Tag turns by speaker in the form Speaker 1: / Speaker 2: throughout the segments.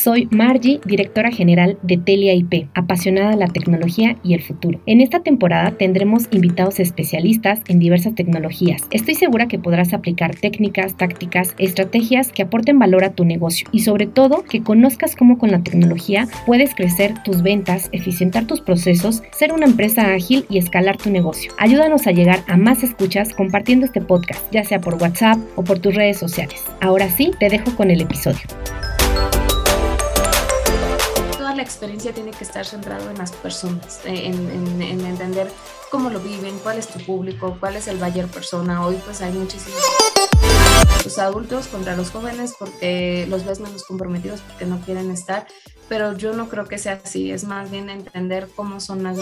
Speaker 1: Soy Margie, directora general de Telia IP, apasionada de la tecnología y el futuro. En esta temporada tendremos invitados especialistas en diversas tecnologías. Estoy segura que podrás aplicar técnicas, tácticas, estrategias que aporten valor a tu negocio y sobre todo que conozcas cómo con la tecnología puedes crecer tus ventas, eficientar tus procesos, ser una empresa ágil y escalar tu negocio. Ayúdanos a llegar a más escuchas compartiendo este podcast, ya sea por WhatsApp o por tus redes sociales. Ahora sí, te dejo con el episodio
Speaker 2: la experiencia tiene que estar centrado en las personas, eh, en, entender cómo lo viven, cuál es tu público, cuál es el buyer persona. Hoy pues hay muchísimos los adultos contra los jóvenes porque los ves menos comprometidos porque no quieren estar, pero yo no creo que sea así, es más bien entender cómo son las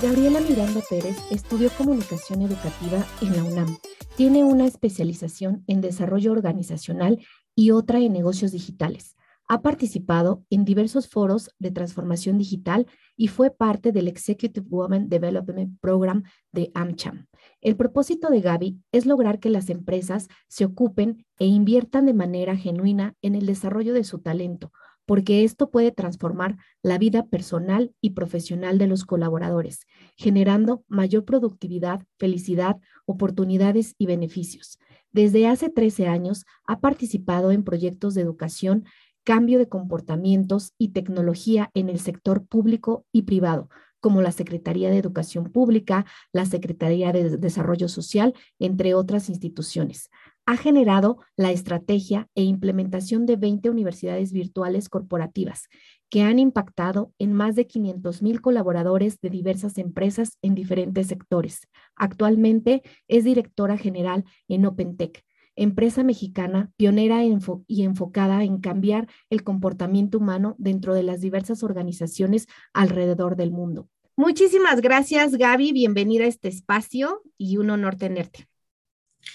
Speaker 1: Gabriela Miranda Pérez estudió comunicación educativa en la UNAM. Tiene una especialización en desarrollo organizacional y otra en negocios digitales. Ha participado en diversos foros de transformación digital y fue parte del Executive Women Development Program de AmCham. El propósito de Gaby es lograr que las empresas se ocupen e inviertan de manera genuina en el desarrollo de su talento, porque esto puede transformar la vida personal y profesional de los colaboradores, generando mayor productividad, felicidad, oportunidades y beneficios. Desde hace 13 años ha participado en proyectos de educación cambio de comportamientos y tecnología en el sector público y privado, como la Secretaría de Educación Pública, la Secretaría de Desarrollo Social, entre otras instituciones. Ha generado la estrategia e implementación de 20 universidades virtuales corporativas que han impactado en más de 500 mil colaboradores de diversas empresas en diferentes sectores. Actualmente es directora general en OpenTech, empresa mexicana pionera y enfocada en cambiar el comportamiento humano dentro de las diversas organizaciones alrededor del mundo. Muchísimas gracias, Gaby. Bienvenida a este espacio y un honor tenerte.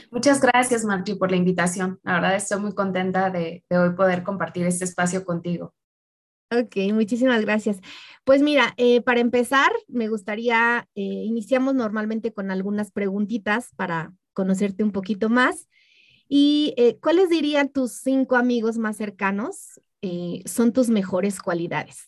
Speaker 2: Muchas gracias, Marti, por la invitación. La verdad estoy muy contenta de, hoy poder compartir este espacio contigo.
Speaker 1: Ok, muchísimas gracias. Pues mira, eh, para empezar, me gustaría, eh, iniciamos normalmente con algunas preguntitas para conocerte un poquito más. ¿Y eh, cuáles dirían tus cinco amigos más cercanos eh, son tus mejores cualidades?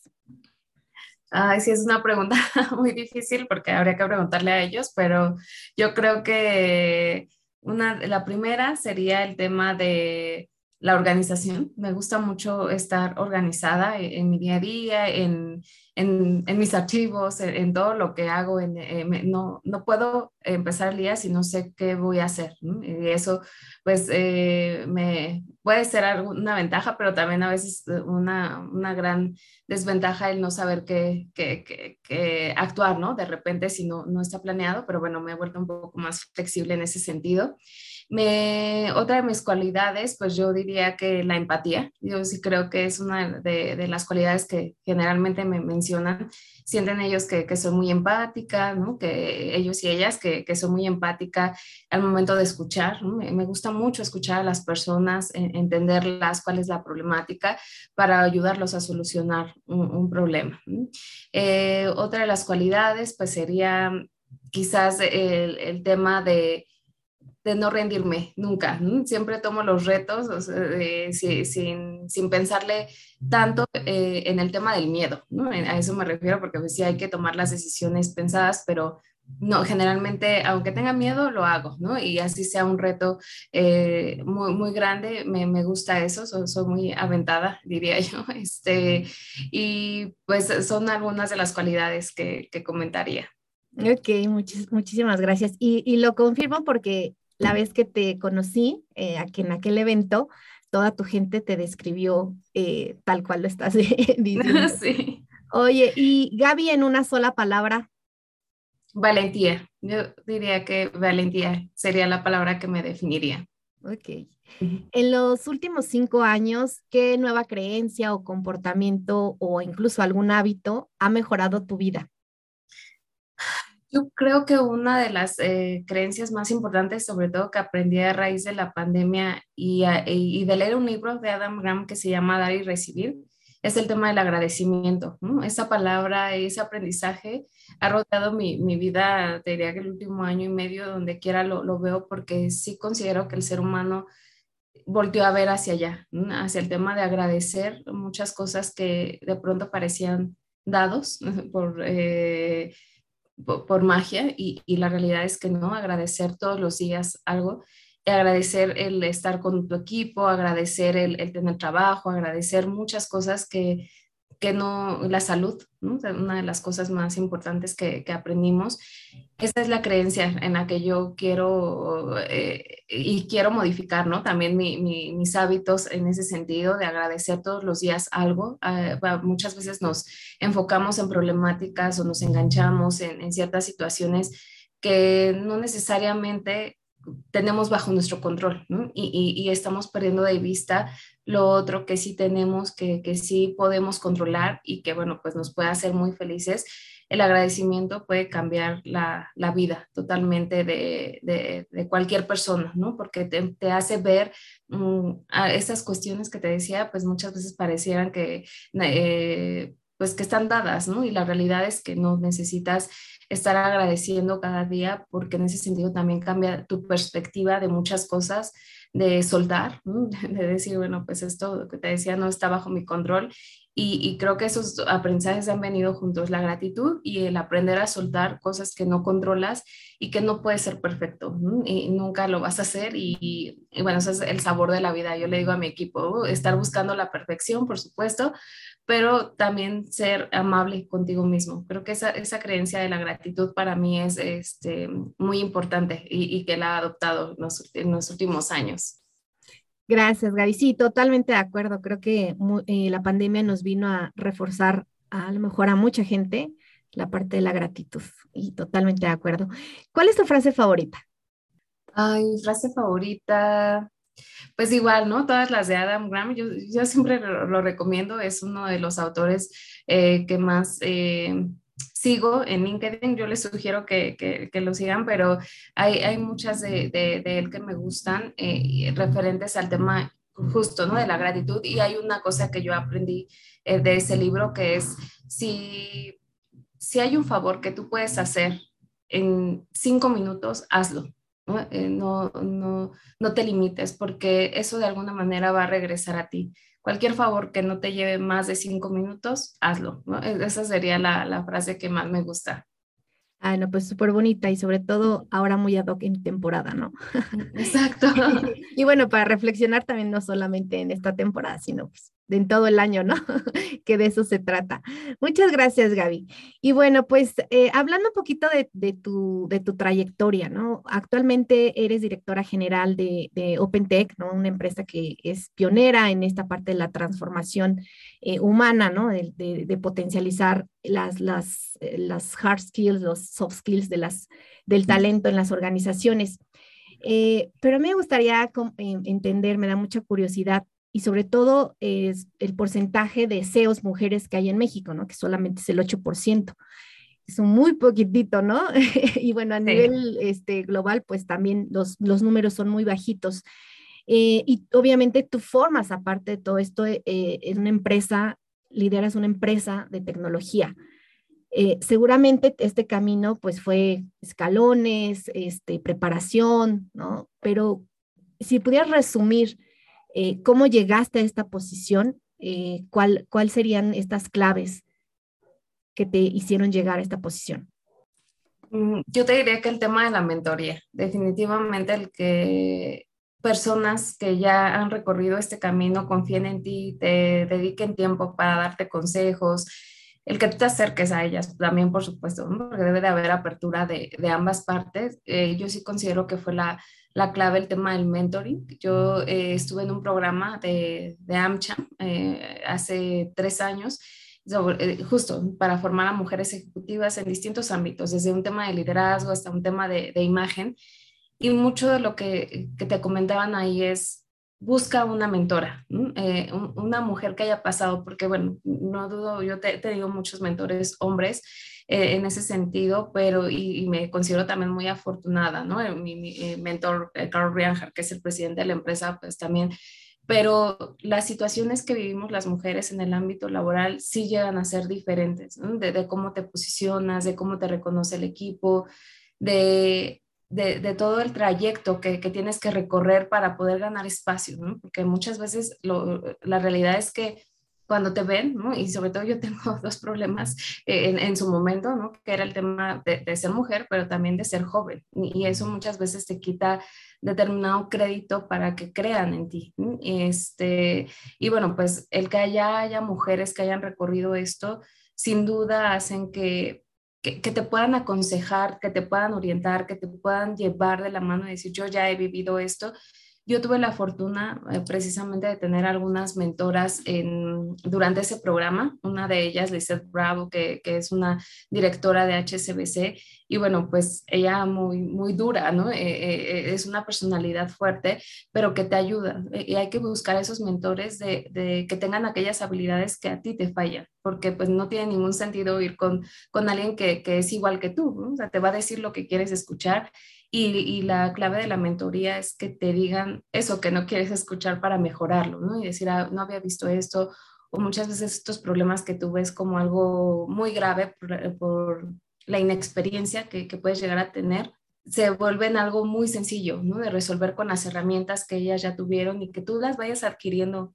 Speaker 2: Ay, sí, es una pregunta muy difícil porque habría que preguntarle a ellos, pero yo creo que una, la primera sería el tema de la organización. Me gusta mucho estar organizada en, mi día a día, en, en, mis archivos, en, todo lo que hago. Eh, no, no puedo empezar el día si no sé qué voy a hacer. Y eso, pues, eh, me puede ser una ventaja, pero también a veces una, una gran desventaja el no saber qué, qué, qué, actuar, ¿no? De repente si no, no está planeado, pero bueno, me he vuelto un poco más flexible en ese sentido. Me, otra de mis cualidades, pues yo diría que la empatía. Yo sí creo que es una de, las cualidades que generalmente me mencionan. Sienten ellos que, que soy muy empática, ¿no? que ellos y ellas que, que soy muy empática al momento de escuchar. Me, gusta mucho escuchar a las personas, entenderlas, cuál es la problemática para ayudarlos a solucionar un, problema. Eh, otra de las cualidades, pues sería quizás el tema de de no rendirme nunca. Siempre tomo los retos sin, sin, pensarle tanto eh, en el tema del miedo. A eso me refiero porque pues, sí hay que tomar las decisiones pensadas, pero no, generalmente, aunque tenga miedo, lo hago, ¿no? Y así sea un reto eh, muy, muy grande, me, me gusta eso, soy, muy aventada, diría yo. Este, y pues son algunas de las cualidades que, que comentaría.
Speaker 1: Ok, muchísimas gracias. Y, y, lo confirmo porque la vez que te conocí, eh, aquí en aquel evento, toda tu gente te describió eh, tal cual lo estás diciendo. Sí. Oye, y Gaby, en una sola palabra.
Speaker 2: Valentía. Yo diría que valentía sería la palabra que me definiría.
Speaker 1: Ok. En los últimos cinco años, ¿qué nueva creencia o comportamiento o incluso algún hábito ha mejorado tu vida?
Speaker 2: Yo creo que una de las eh, creencias más importantes, sobre todo que aprendí a raíz de la pandemia y, y, de leer un libro de Adam Graham que se llama Dar y Recibir, es el tema del agradecimiento. Esa palabra, ese aprendizaje ha rodeado mi, mi, vida, te diría que el último año y medio, donde quiera lo, lo, veo, porque sí considero que el ser humano volteó a ver hacia allá, hacia el tema de agradecer muchas cosas que de pronto parecían dados por, eh, por, magia y, la realidad es que no, agradecer todos los días algo, agradecer el estar con tu equipo, agradecer el, el tener trabajo, agradecer muchas cosas que que no, la salud, una de las cosas más importantes que, que, aprendimos. Esa es la creencia en la que yo quiero eh, y quiero modificar, ¿no? También mi, mis hábitos en ese sentido de agradecer todos los días algo. Ah, muchas veces nos enfocamos en problemáticas o nos enganchamos en, en ciertas situaciones que no necesariamente tenemos bajo nuestro control y, y, estamos perdiendo de vista lo otro que sí tenemos, que, que, sí podemos controlar y que, bueno, pues nos puede hacer muy felices. El agradecimiento puede cambiar la, la vida totalmente de, de, de, cualquier persona, ¿no? Porque te, te hace ver um, a esas cuestiones que te decía, pues muchas veces parecieran que, eh, pues que están dadas, ¿no? Y la realidad es que no necesitas estar agradeciendo cada día porque en ese sentido también cambia tu perspectiva de muchas cosas, de soltar, de decir, bueno, pues esto que te decía no está bajo mi control y, creo que esos aprendizajes han venido juntos, la gratitud y el aprender a soltar cosas que no controlas y que no puede ser perfecto y nunca lo vas a hacer y, bueno, ese es el sabor de la vida. Yo le digo a mi equipo, estar buscando la perfección, por supuesto, pero también ser amable contigo mismo. Creo que esa, esa creencia de la gratitud para mí es este, muy importante y, que la he adoptado en los, en los últimos años.
Speaker 1: Gracias, Gaby. Sí, totalmente de acuerdo. Creo que eh, la pandemia nos vino a reforzar a, lo mejor a mucha gente la parte de la gratitud y totalmente de acuerdo. ¿Cuál es tu frase favorita?
Speaker 2: Ay, frase favorita. Pues igual, ¿no? Todas las de Adam Graham, yo, siempre lo, recomiendo, es uno de los autores eh, que más eh, sigo en LinkedIn, yo les sugiero que, que, lo sigan, pero hay, hay muchas de, de, él que me gustan eh, referentes al tema justo, ¿no? De la gratitud. Y hay una cosa que yo aprendí de ese libro que es, si, si hay un favor que tú puedes hacer en cinco minutos, hazlo. ¿No? Eh, no, no, no te limites porque eso de alguna manera va a regresar a ti cualquier favor que no te lleve más de cinco minutos, hazlo. ¿no? E-, esa sería la, la frase que más me gusta.
Speaker 1: Ah, no, pues súper bonita y sobre todo ahora muy ad hoc en temporada, ¿no?
Speaker 2: Exacto.
Speaker 1: y bueno, para reflexionar también no solamente en esta temporada, sino pues en todo el año, ¿no? que de eso se trata. Muchas gracias, Gaby. Y bueno, pues eh, hablando un poquito de, tu, de tu trayectoria, ¿no? Actualmente eres directora general de, de OpenTech, ¿no? Una empresa que es pionera en esta parte de la transformación eh, humana, ¿no? De, potencializar las, las, eh, las hard skills, los soft skills de las, del talento en las organizaciones. pero a mí me gustaría entender, me da mucha curiosidad, y sobre todo es el porcentaje de CEOs mujeres que hay en México, ¿no? Que solamente es el 8%. Es un muy poquitito, ¿no? y bueno, a nivel este, global, pues también los, los números son muy bajitos. Eh, y obviamente tú formas, aparte de todo esto, eh, en una empresa, lideras una empresa de tecnología. Eh, seguramente este camino pues fue escalones, este, preparación, ¿no? Pero si pudieras resumir eh, ¿Cómo llegaste a esta posición? Eh, ¿cuál, ¿Cuál serían estas claves que te hicieron llegar a esta posición?
Speaker 2: Mm, yo te diría que el tema de la mentoría, definitivamente el que personas que ya han recorrido este camino confíen en ti, te dediquen tiempo para darte consejos, el que tú te acerques a ellas también, por supuesto, porque debe de haber apertura de, de ambas partes. Eh, yo sí considero que fue la, la clave el tema del mentoring. Yo eh, estuve en un programa de, de AmCham eh, hace tres años, eh, justo para formar a mujeres ejecutivas en distintos ámbitos, desde un tema de liderazgo hasta un tema de, imagen. Y mucho de lo que, que, te comentaban ahí es, busca una mentora, una mujer que haya pasado, porque bueno, no dudo, yo te, te digo muchos mentores hombres, eh, en ese sentido, pero y, me considero también muy afortunada, ¿no? Eh, mi, mi mentor, eh, Carl Rianjar, que es el presidente de la empresa, pues también pero las situaciones que vivimos las mujeres en el ámbito laboral sí llegan a ser diferentes, ¿no? de, cómo te posicionas, de cómo te reconoce el equipo, de de, todo el trayecto que, tienes que recorrer para poder ganar espacio, ¿no? Porque muchas veces la realidad es que cuando te ven, ¿no? y sobre todo yo tengo dos problemas en, en, su momento, ¿no? que era el tema de, ser mujer, pero también de ser joven, y eso muchas veces te quita determinado crédito para que crean en ti. Este, y bueno, pues el que haya, haya mujeres que hayan recorrido esto, sin duda hacen que que, te puedan aconsejar, que te puedan orientar, que te puedan llevar de la mano y decir, yo ya he vivido esto. Yo tuve la fortuna eh, precisamente de tener algunas mentoras en, durante ese programa, una de ellas, Lizette Bravo, que, es una directora de HSBC, y bueno, pues ella muy, muy dura, ¿no? Eh, eh, es una personalidad fuerte, pero que te ayuda, y hay que buscar esos mentores de, que tengan aquellas habilidades que a ti te fallan, porque pues no tiene ningún sentido ir con, con alguien que, que es igual que tú, ¿no? o sea, te va a decir lo que quieres escuchar y, la clave de la mentoría es que te digan eso que no quieres escuchar para mejorarlo, ¿no? Y decir, ah, no había visto esto, o muchas veces estos problemas que tú ves como algo muy grave por, la inexperiencia que, que, puedes llegar a tener, se vuelven algo muy sencillo, ¿no? De resolver con las herramientas que ellas ya tuvieron y que tú las vayas adquiriendo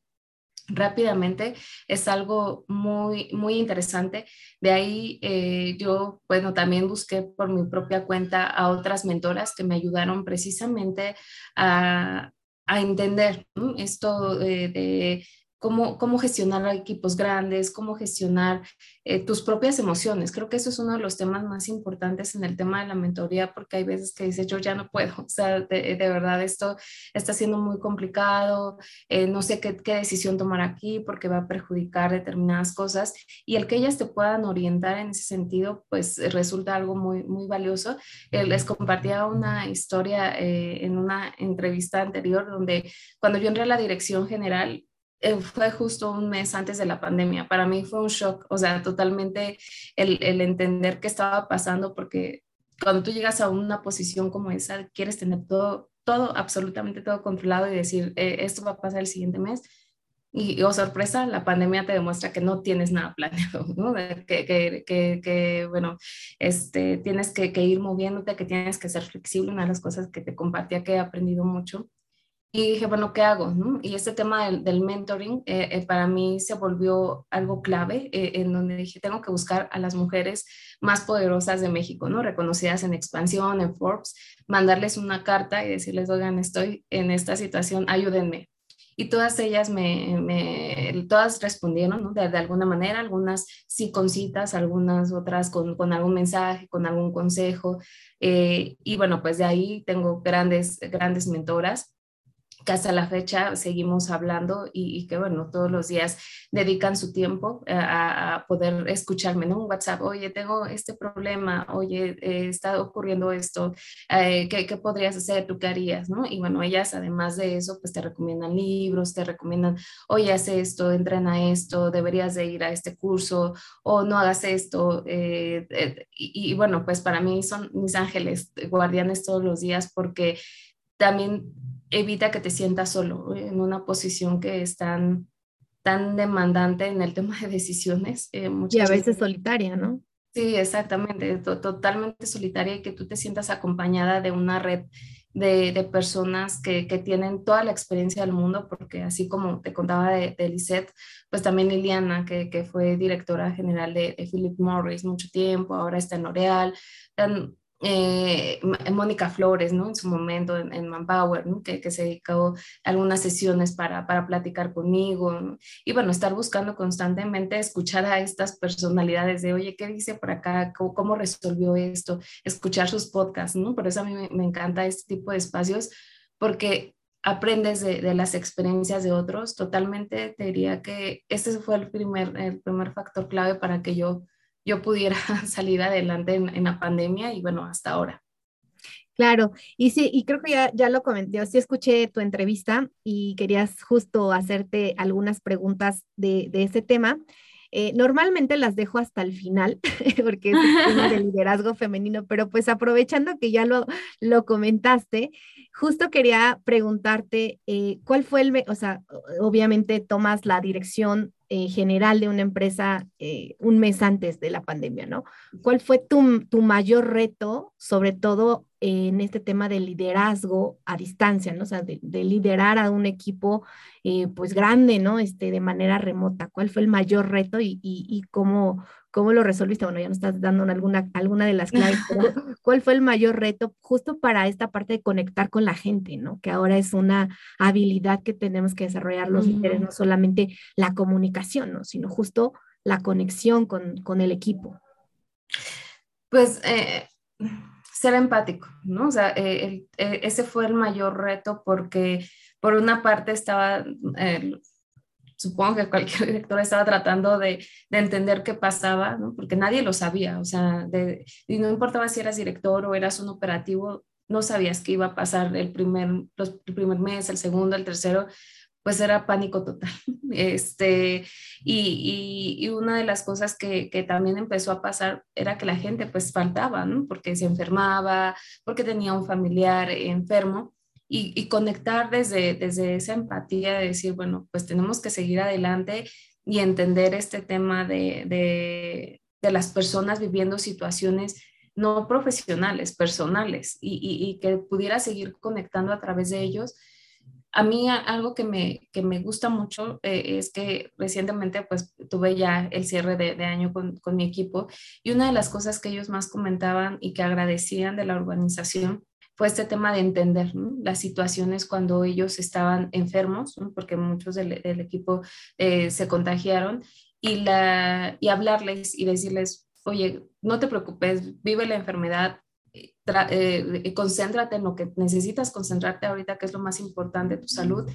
Speaker 2: rápidamente es algo muy, muy interesante. De ahí eh, yo, bueno, también busqué por mi propia cuenta a otras mentoras que me ayudaron precisamente a, entender esto de cómo, cómo gestionar equipos grandes, cómo gestionar eh, tus propias emociones. Creo que eso es uno de los temas más importantes en el tema de la mentoría, porque hay veces que dices, yo ya no puedo, o sea, de, verdad esto está siendo muy complicado, eh, no sé qué, qué, decisión tomar aquí porque va a perjudicar determinadas cosas y el que ellas te puedan orientar en ese sentido, pues resulta algo muy, muy valioso. Eh, les compartía una historia en una entrevista anterior donde cuando yo entré a la dirección general, eh, fue justo un mes antes de la pandemia. Para mí fue un shock, o sea, totalmente el, entender qué estaba pasando, porque cuando tú llegas a una posición como esa, quieres tener todo, todo, absolutamente todo controlado y decir, eh, esto va a pasar el siguiente mes. Y, oh sorpresa, la pandemia te demuestra que no tienes nada planeado, que, que bueno, este, tienes que, ir moviéndote, que tienes que ser flexible. Una de las cosas que te compartía que he aprendido mucho y dije, bueno, ¿qué hago? Y este tema del, mentoring eh, eh, para mí se volvió algo clave, eh, en donde dije, tengo que buscar a las mujeres más poderosas de México, ¿no? Reconocidas en expansión, en Forbes, mandarles una carta y decirles, oigan, estoy en esta situación, ayúdenme. Y todas ellas me, me todas respondieron, ¿no? De, alguna manera, algunas sí con citas, algunas otras con, con algún mensaje, con algún consejo. y bueno, pues de ahí tengo grandes, grandes mentoras que hasta la fecha seguimos hablando y, que, bueno, todos los días dedican su tiempo eh, a, poder escucharme, ¿no? Un WhatsApp, oye, tengo este problema, oye, eh, está ocurriendo esto, eh, ¿qué, ¿qué, podrías hacer? ¿Tú qué harías? ¿no? Y bueno, ellas además de eso, pues te recomiendan libros, te recomiendan, oye, haz esto, entrena esto, deberías de ir a este curso o no hagas esto. y, y bueno, pues para mí son mis ángeles guardianes todos los días porque también evita que te sientas solo en una posición que es tan, tan demandante en el tema de decisiones.
Speaker 1: Eh, y a veces solitaria, ¿no?
Speaker 2: Sí, exactamente, totalmente solitaria y que tú te sientas acompañada de una red de, de personas que, que, tienen toda la experiencia del mundo, porque así como te contaba de, de Lisette, pues también Liliana, que, que fue directora general de, de, Philip Morris mucho tiempo, ahora está en L'Oreal, eh, Mónica Flores, ¿no? En su momento en, Manpower, ¿no? que, se dedicó a algunas sesiones para, para platicar conmigo. Y bueno, estar buscando constantemente escuchar a estas personalidades de, oye, ¿qué dice por acá? ¿Cómo, resolvió esto? Escuchar sus podcasts, ¿no? Por eso a mí me, encanta este tipo de espacios, porque aprendes de, de, las experiencias de otros. Totalmente te diría que este fue el primer, el primer factor clave para que yo yo pudiera salir adelante en, la pandemia y bueno, hasta ahora.
Speaker 1: Claro, y sí, y creo que ya, ya lo comenté, sí escuché tu entrevista y querías justo hacerte algunas preguntas de, de ese tema. Eh, normalmente las dejo hasta el final, porque es el tema de liderazgo femenino, pero pues aprovechando que ya lo, lo comentaste, justo quería preguntarte eh, cuál fue el, o sea, obviamente tomas la dirección eh, general de una empresa eh, un mes antes de la pandemia, ¿no? ¿Cuál fue tu, tu mayor reto, sobre todo en este tema de liderazgo a distancia, ¿no? O sea, de, liderar a un equipo eh, pues grande, ¿no? Este, de manera remota. ¿Cuál fue el mayor reto y, y, cómo, cómo lo resolviste? Bueno, ya nos estás dando alguna, alguna de las claves, ¿cuál fue el mayor reto justo para esta parte de conectar con la gente, ¿no? Que ahora es una habilidad que tenemos que desarrollar los líderes, no solamente la comunicación, ¿no? Sino justo la conexión con, con el equipo.
Speaker 2: Pues... Eh ser empático, ¿no? O sea, eh, eh, ese fue el mayor reto porque por una parte estaba, eh, supongo que cualquier director estaba tratando de, entender qué pasaba, ¿no? Porque nadie lo sabía, o sea, y no importaba si eras director o eras un operativo, no sabías qué iba a pasar el primer, el primer mes, el segundo, el tercero, pues era pánico total. Este, y, y, una de las cosas que, que, también empezó a pasar era que la gente pues faltaba, ¿no? Porque se enfermaba, porque tenía un familiar enfermo. Y, conectar desde, desde esa empatía de decir, bueno, pues tenemos que seguir adelante y entender este tema de, de, de las personas viviendo situaciones no profesionales, personales, y, y, que pudiera seguir conectando a través de ellos. A mí algo que me, que me gusta mucho eh, es que recientemente pues tuve ya el cierre de, año con, con, mi equipo y una de las cosas que ellos más comentaban y que agradecían de la organización fue este tema de entender las situaciones cuando ellos estaban enfermos, porque muchos del, equipo eh, se contagiaron y, la, y hablarles y decirles, oye, no te preocupes, vive la enfermedad, eh, concéntrate en lo que necesitas concentrarte ahorita, que es lo más importante, tu salud.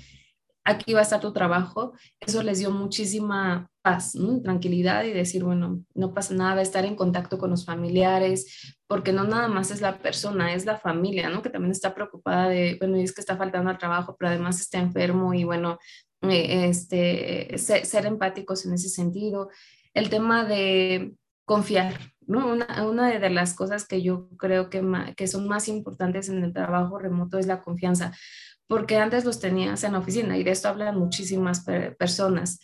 Speaker 2: Aquí va a estar tu trabajo. Eso les dio muchísima paz, tranquilidad y decir, bueno, no pasa nada, estar en contacto con los familiares, porque no nada más es la persona, es la familia, ¿no? Que también está preocupada de, bueno, es que está faltando al trabajo, pero además está enfermo y bueno, eh, este, ser empáticos en ese sentido. El tema de confiar, ¿no? Una, de las cosas que yo creo que, que son más importantes en el trabajo remoto es la confianza, porque antes los tenías en la oficina y de esto hablan muchísimas personas.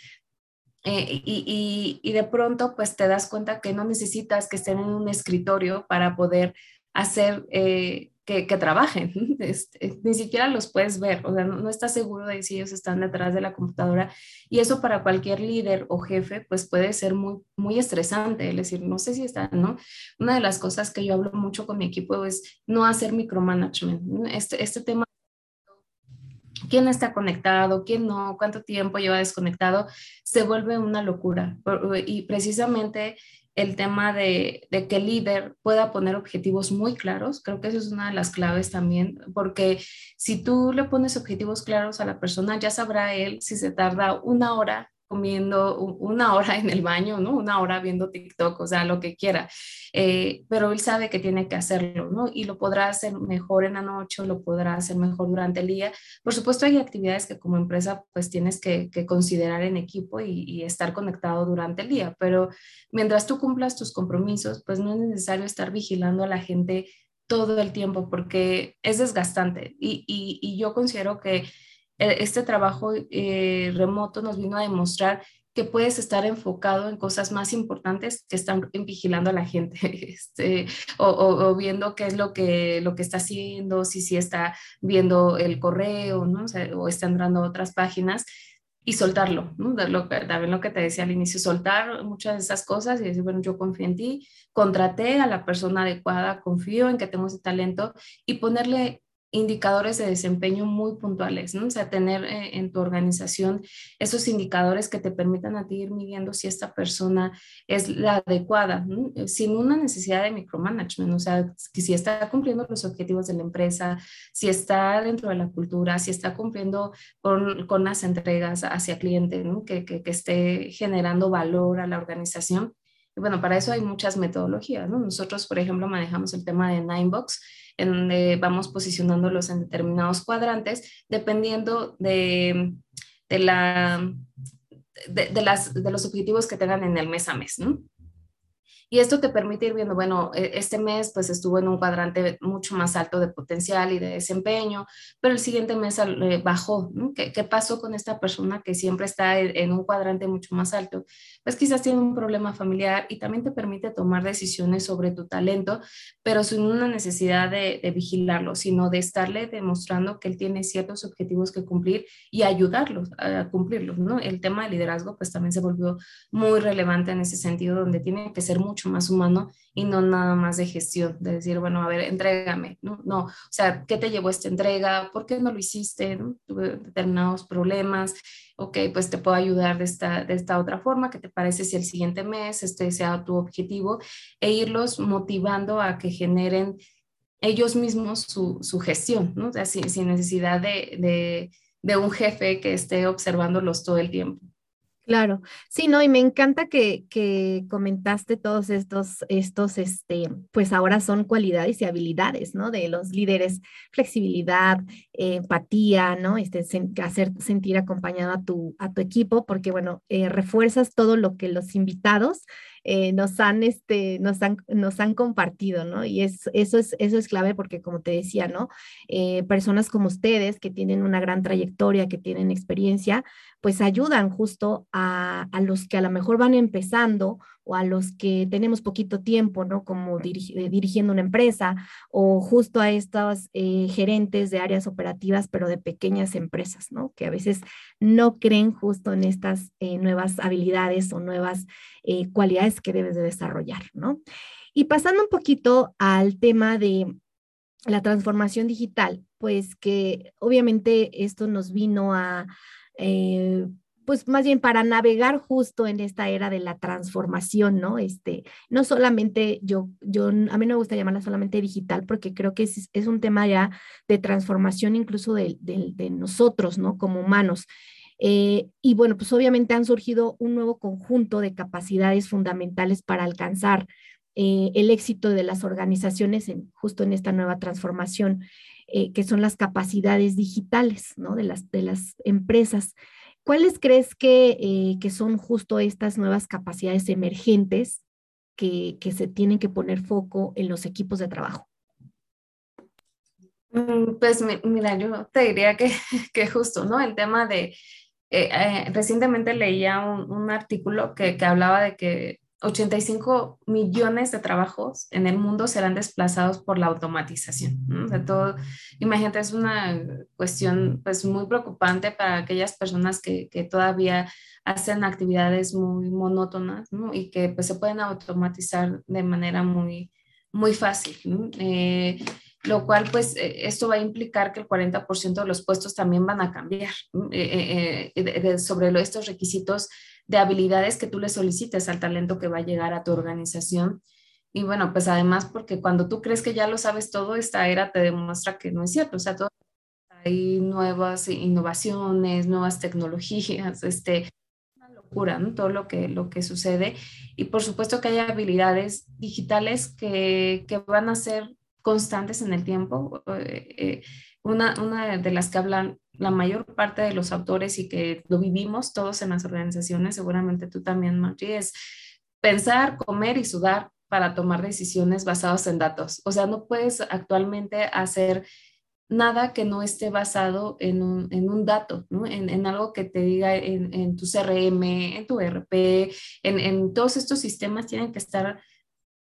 Speaker 2: Eh, y, de pronto pues te das cuenta que no necesitas que estén en un escritorio para poder hacer eh, que, trabajen, este, ni siquiera los puedes ver, o sea, no, estás seguro de si ellos están detrás de la computadora y eso para cualquier líder o jefe pues puede ser muy, muy estresante, es decir, no sé si están, ¿no? Una de las cosas que yo hablo mucho con mi equipo es no hacer micromanagement, este, este tema quién está conectado, quién no, cuánto tiempo lleva desconectado, se vuelve una locura. Y precisamente el tema de, que el líder pueda poner objetivos muy claros, creo que eso es una de las claves también, porque si tú le pones objetivos claros a la persona, ya sabrá él si se tarda una hora comiendo una hora en el baño, ¿no? Una hora viendo TikTok, o sea, lo que quiera. Eh, pero él sabe que tiene que hacerlo, ¿no? Y lo podrá hacer mejor en la noche lo podrá hacer mejor durante el día. Por supuesto, hay actividades que como empresa pues tienes que, considerar en equipo y, estar conectado durante el día, pero mientras tú cumplas tus compromisos, pues no es necesario estar vigilando a la gente todo el tiempo porque es desgastante y, yo considero que este trabajo eh, remoto nos vino a demostrar que puedes estar enfocado en cosas más importantes que están vigilando a la gente, este, o, viendo qué es lo que, lo que está haciendo, si sí está viendo el correo, ¿no? O, está entrando a otras páginas y soltarlo, ¿no? También lo que te decía al inicio, soltar muchas de esas cosas y decir, bueno, yo confío en ti, contraté a la persona adecuada, confío en que tengo ese talento y ponerle indicadores de desempeño muy puntuales, ¿no? O sea, tener eh, en tu organización esos indicadores que te permitan a ti ir midiendo si esta persona es la adecuada, eh, sin una necesidad de micromanagement, o sea, si está cumpliendo los objetivos de la empresa, si está dentro de la cultura, si está cumpliendo con, con las entregas hacia cliente, ¿no? que, que, que esté generando valor a la organización. Bueno, para eso hay muchas metodologías, ¿no? Nosotros, por ejemplo, manejamos el tema de Ninebox, en donde vamos posicionándolos en determinados cuadrantes, dependiendo de, de la, de, las, de los objetivos que tengan en el mes a mes, ¿no? Y esto te permite ir viendo, bueno, e, este mes pues estuvo en un cuadrante mucho más alto de potencial y de desempeño, pero el siguiente mes eh, bajó. ¿Qué, ¿Qué, pasó con esta persona que siempre está en un cuadrante mucho más alto? Pues quizás tiene un problema familiar y también te permite tomar decisiones sobre tu talento, pero sin una necesidad de, de vigilarlo, sino de estarle demostrando que él tiene ciertos objetivos que cumplir y ayudarlos a cumplirlos. ¿no? El tema de liderazgo pues también se volvió muy relevante en ese sentido, donde tiene que ser mucho más humano y no nada más de gestión, de decir, bueno, a ver, entrégame, ¿no? No, o sea, ¿qué te llevó esta entrega? ¿Por qué no lo hiciste? Tuve determinados problemas, ok, pues te puedo ayudar de esta, de esta otra forma, ¿qué te parece si el siguiente mes este sea tu objetivo? E irlos motivando a que generen ellos mismos su, su gestión, ¿no? O sea, sin, necesidad de, de un jefe que esté observándolos todo el tiempo.
Speaker 1: Claro, sí, no, y me encanta que, que, comentaste todos estos, estos, este, pues ahora son cualidades y habilidades, ¿no? De los líderes, flexibilidad, empatía, ¿no? Este, hacer sentir acompañado a tu, a tu equipo, porque, bueno, eh, refuerzas todo lo que los invitados eh, nos, han, este, nos, han, nos han compartido, ¿no? Y es, eso, es, eso es clave porque, como te decía, ¿no? Eh, personas como ustedes que tienen una gran trayectoria, que tienen experiencia, pues ayudan justo a, a los que a lo mejor van empezando o a los que tenemos poquito tiempo, ¿no? Como eh, dirigiendo una empresa o justo a estos eh, gerentes de áreas operativas, pero de pequeñas empresas, ¿no? Que a veces no creen justo en estas eh, nuevas habilidades o nuevas cualidades que debes de desarrollar, ¿no? Y pasando un poquito al tema de la transformación digital, pues que obviamente esto nos vino a pues más bien para navegar justo en esta era de la transformación, ¿no? Este, no solamente yo, yo, a mí no me gusta llamarla solamente digital porque creo que es, es un tema ya de transformación incluso de, de, nosotros, ¿no? Como humanos. Eh, y bueno, pues obviamente han surgido un nuevo conjunto de capacidades fundamentales para alcanzar eh, el éxito de las organizaciones en, justo en esta nueva transformación, eh, que son las capacidades digitales, ¿no? De las, de las empresas. ¿Cuáles crees que, eh, que son justo estas nuevas capacidades emergentes que, que, se tienen que poner foco en los equipos de trabajo?
Speaker 2: Mm, pues mira, yo te diría que, que justo, ¿no? El tema de, eh, eh, recientemente leía un, un artículo que, que, hablaba de que 85 millones de trabajos en el mundo serán desplazados por la automatización. imagínate, es una cuestión pues muy preocupante para aquellas personas que, que todavía hacen actividades muy monótonas y que pues se pueden automatizar de manera muy, muy fácil. Eh, lo cual pues eh, esto va a implicar que el 40% de los puestos también van a cambiar eh, eh, sobre estos requisitos de habilidades que tú le solicites al talento que va a llegar a tu organización. Y bueno, pues además porque cuando tú crees que ya lo sabes todo, esta era te demuestra que no es cierto. O sea, hay nuevas innovaciones, nuevas tecnologías, este, una locura. Todo lo que, lo que sucede. Y por supuesto que hay habilidades digitales que, que van a ser constantes en el tiempo. Eh, eh, una, una de las que hablan la mayor parte de los autores y que lo vivimos todos en las organizaciones, seguramente tú también, Margie, es pensar, comer y sudar para tomar decisiones basadas en datos. O sea, no puedes actualmente hacer nada que no esté basado en un, en un dato, ¿no? en, en, algo que te diga en, en, tu CRM, en tu ERP, en, todos estos sistemas tienen que estar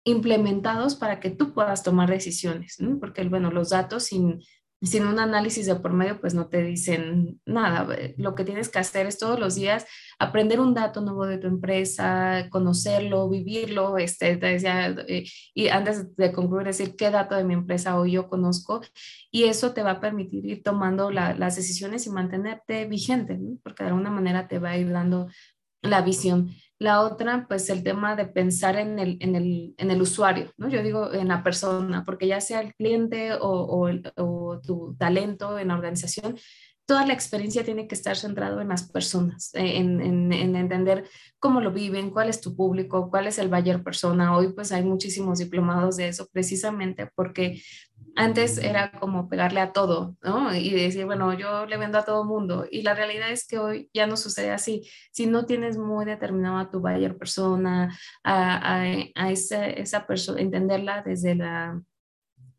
Speaker 2: implementados para que tú puedas tomar decisiones, ¿no? porque bueno, los datos sin, sin un análisis de por medio, pues no te dicen nada. Lo que tienes que hacer es todos los días aprender un dato nuevo de tu empresa, conocerlo, vivirlo, este, te decía, eh, y antes de concluir, decir qué dato de mi empresa hoy yo conozco, y eso te va a permitir ir tomando las decisiones y mantenerte vigente, porque de alguna manera te va a ir dando la visión. La otra, pues el tema de pensar en el, en el, en el usuario, ¿no? Yo digo en la persona, porque ya sea el cliente o, tu talento en la organización, toda la experiencia tiene que estar centrado en las personas, en, en, en, entender cómo lo viven, cuál es tu público, cuál es el buyer persona. Hoy pues hay muchísimos diplomados de eso precisamente porque Antes era como pegarle a todo, ¿no? Y decir, bueno, yo le vendo a todo mundo. Y la realidad es que hoy ya no sucede así. Si no tienes muy determinado a tu buyer persona, a, a, esa, esa persona, entenderla desde la,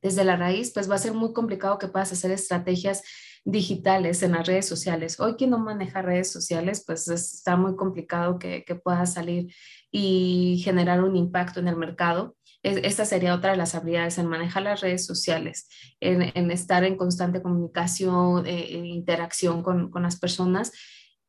Speaker 2: desde la raíz, pues va a ser muy complicado que puedas hacer estrategias digitales en las redes sociales. Hoy quien no maneja redes sociales, pues está muy complicado que, que pueda salir y generar un impacto en el mercado esta sería otra de las habilidades, en manejar las redes sociales, en, estar en constante comunicación, eh, interacción con, las personas.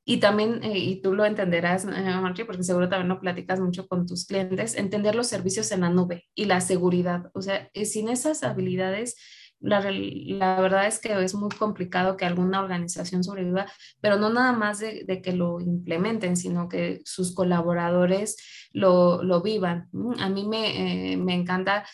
Speaker 2: Y también, eh, y tú lo entenderás, eh, porque seguro también lo platicas mucho con tus clientes, entender los servicios en la nube y la seguridad. O sea, sin esas habilidades, la, la, verdad es que es muy complicado que alguna organización sobreviva, pero no nada más de, de que lo implementen, sino que sus colaboradores lo, lo vivan. A mí me, eh, me encanta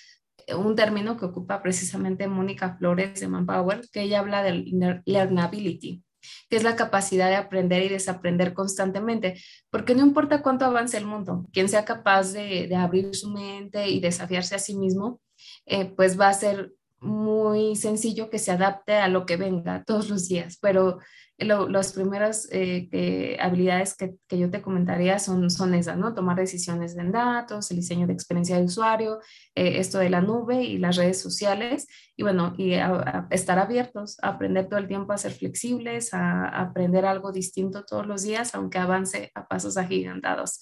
Speaker 2: un término que ocupa precisamente Mónica Flores de Manpower, que ella habla del learnability, que es la capacidad de aprender y desaprender constantemente, porque no importa cuánto avance el mundo, quien sea capaz de, de abrir su mente y desafiarse a sí mismo, eh, pues va a ser muy sencillo que se adapte a lo que venga todos los días, pero las primeras eh, habilidades que, que, yo te comentaría son, son esas, ¿no? Tomar decisiones en datos, el diseño de experiencia de usuario, eh, esto de la nube y las redes sociales, y bueno, y estar abiertos, a aprender todo el tiempo a ser flexibles, a, a, aprender algo distinto todos los días, aunque avance a pasos agigantados.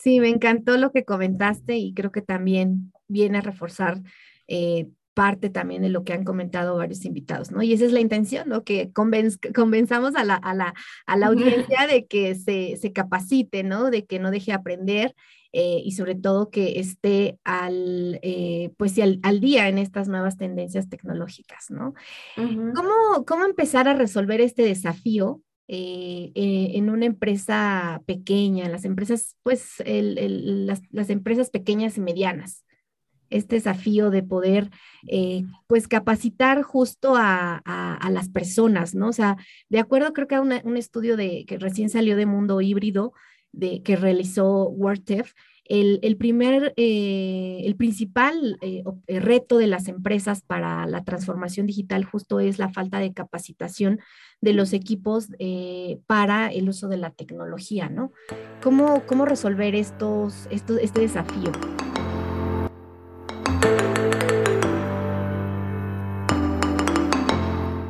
Speaker 1: Sí, me encantó lo que comentaste y creo que también viene a reforzar eh, parte también de lo que han comentado varios invitados, ¿no? Y esa es la intención, ¿no? Que convenzamos a la, a la, a la audiencia de que se, se, capacite, ¿no? De que no deje aprender eh, y sobre todo que esté al, eh, pues, al, al, día en estas nuevas tendencias tecnológicas, ¿no? ¿Cómo, ¿Cómo empezar a resolver este desafío eh, en una empresa pequeña, las empresas, pues el, el, las, las, empresas pequeñas y medianas este desafío de poder, eh, pues, capacitar justo a, a, las personas, ¿no? O sea, de acuerdo, creo que a un estudio de, que recién salió de Mundo Híbrido, de, que realizó WordTef, el, el, primer, eh, el principal eh, reto de las empresas para la transformación digital justo es la falta de capacitación de los equipos para el uso de la tecnología, ¿no? ¿Cómo, cómo resolver estos, estos, este desafío?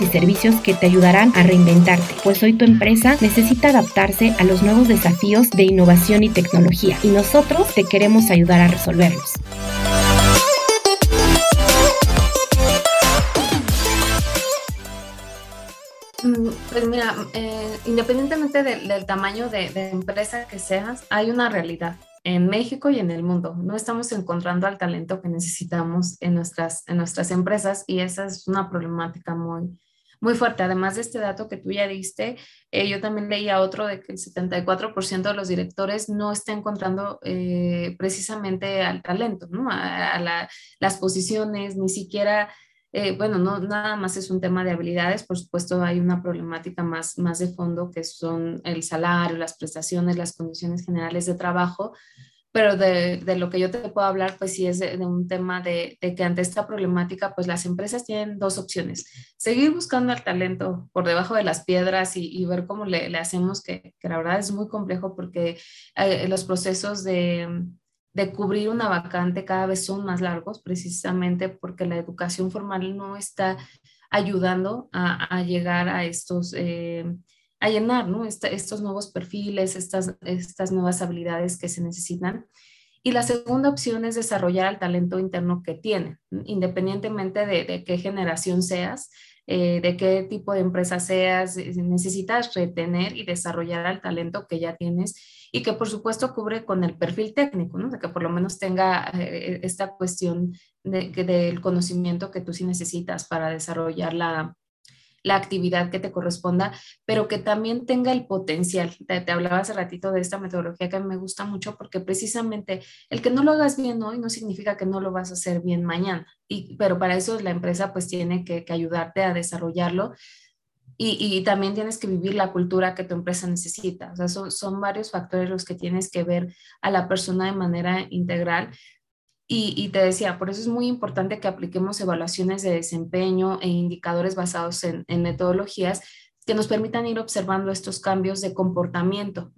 Speaker 3: y servicios que te ayudarán a reinventarte, pues hoy tu empresa necesita adaptarse a los nuevos desafíos de innovación y tecnología y nosotros te queremos ayudar a resolverlos.
Speaker 2: Mm, pues mira, eh, independientemente del, tamaño de, de, empresa que seas, hay una realidad en México y en el mundo. No estamos encontrando al talento que necesitamos en nuestras, en nuestras empresas y esa es una problemática muy, muy fuerte. Además de este dato que tú ya diste, eh, yo también leía otro de que el 74% de los directores no está encontrando eh, precisamente al talento, ¿no? a, las posiciones, ni siquiera... Eh, bueno, no nada más es un tema de habilidades, por supuesto hay una problemática más, más de fondo que son el salario, las prestaciones, las condiciones generales de trabajo, pero de, de, lo que yo te puedo hablar, pues sí es de, un tema de, de, que ante esta problemática, pues las empresas tienen dos opciones. Seguir buscando el talento por debajo de las piedras y, y ver cómo le, le hacemos, que, que, la verdad es muy complejo porque eh, los procesos de, de cubrir una vacante cada vez son más largos, precisamente porque la educación formal no está ayudando a, llegar a estos... Eh, a llenar ¿no? estos nuevos perfiles, estas, estas nuevas habilidades que se necesitan. Y la segunda opción es desarrollar el talento interno que tiene, independientemente de, qué generación seas. eh, de qué tipo de empresa seas, necesitas retener y desarrollar al talento que ya tienes y que por supuesto cubre con el perfil técnico, ¿no? De que por lo menos tenga eh, esta cuestión de, del conocimiento que tú sí necesitas para desarrollar la, la actividad que te corresponda, pero que también tenga el potencial. Te, hablaba hace ratito de esta metodología que me gusta mucho porque precisamente el que no lo hagas bien hoy no significa que no lo vas a hacer bien mañana, y, pero para eso la empresa pues tiene que, ayudarte a desarrollarlo. Y, también tienes que vivir la cultura que tu empresa necesita. O sea, son, son varios factores los que tienes que ver a la persona de manera integral y, te decía, por eso es muy importante que apliquemos evaluaciones de desempeño e indicadores basados en, metodologías que nos permitan ir observando estos cambios de comportamiento.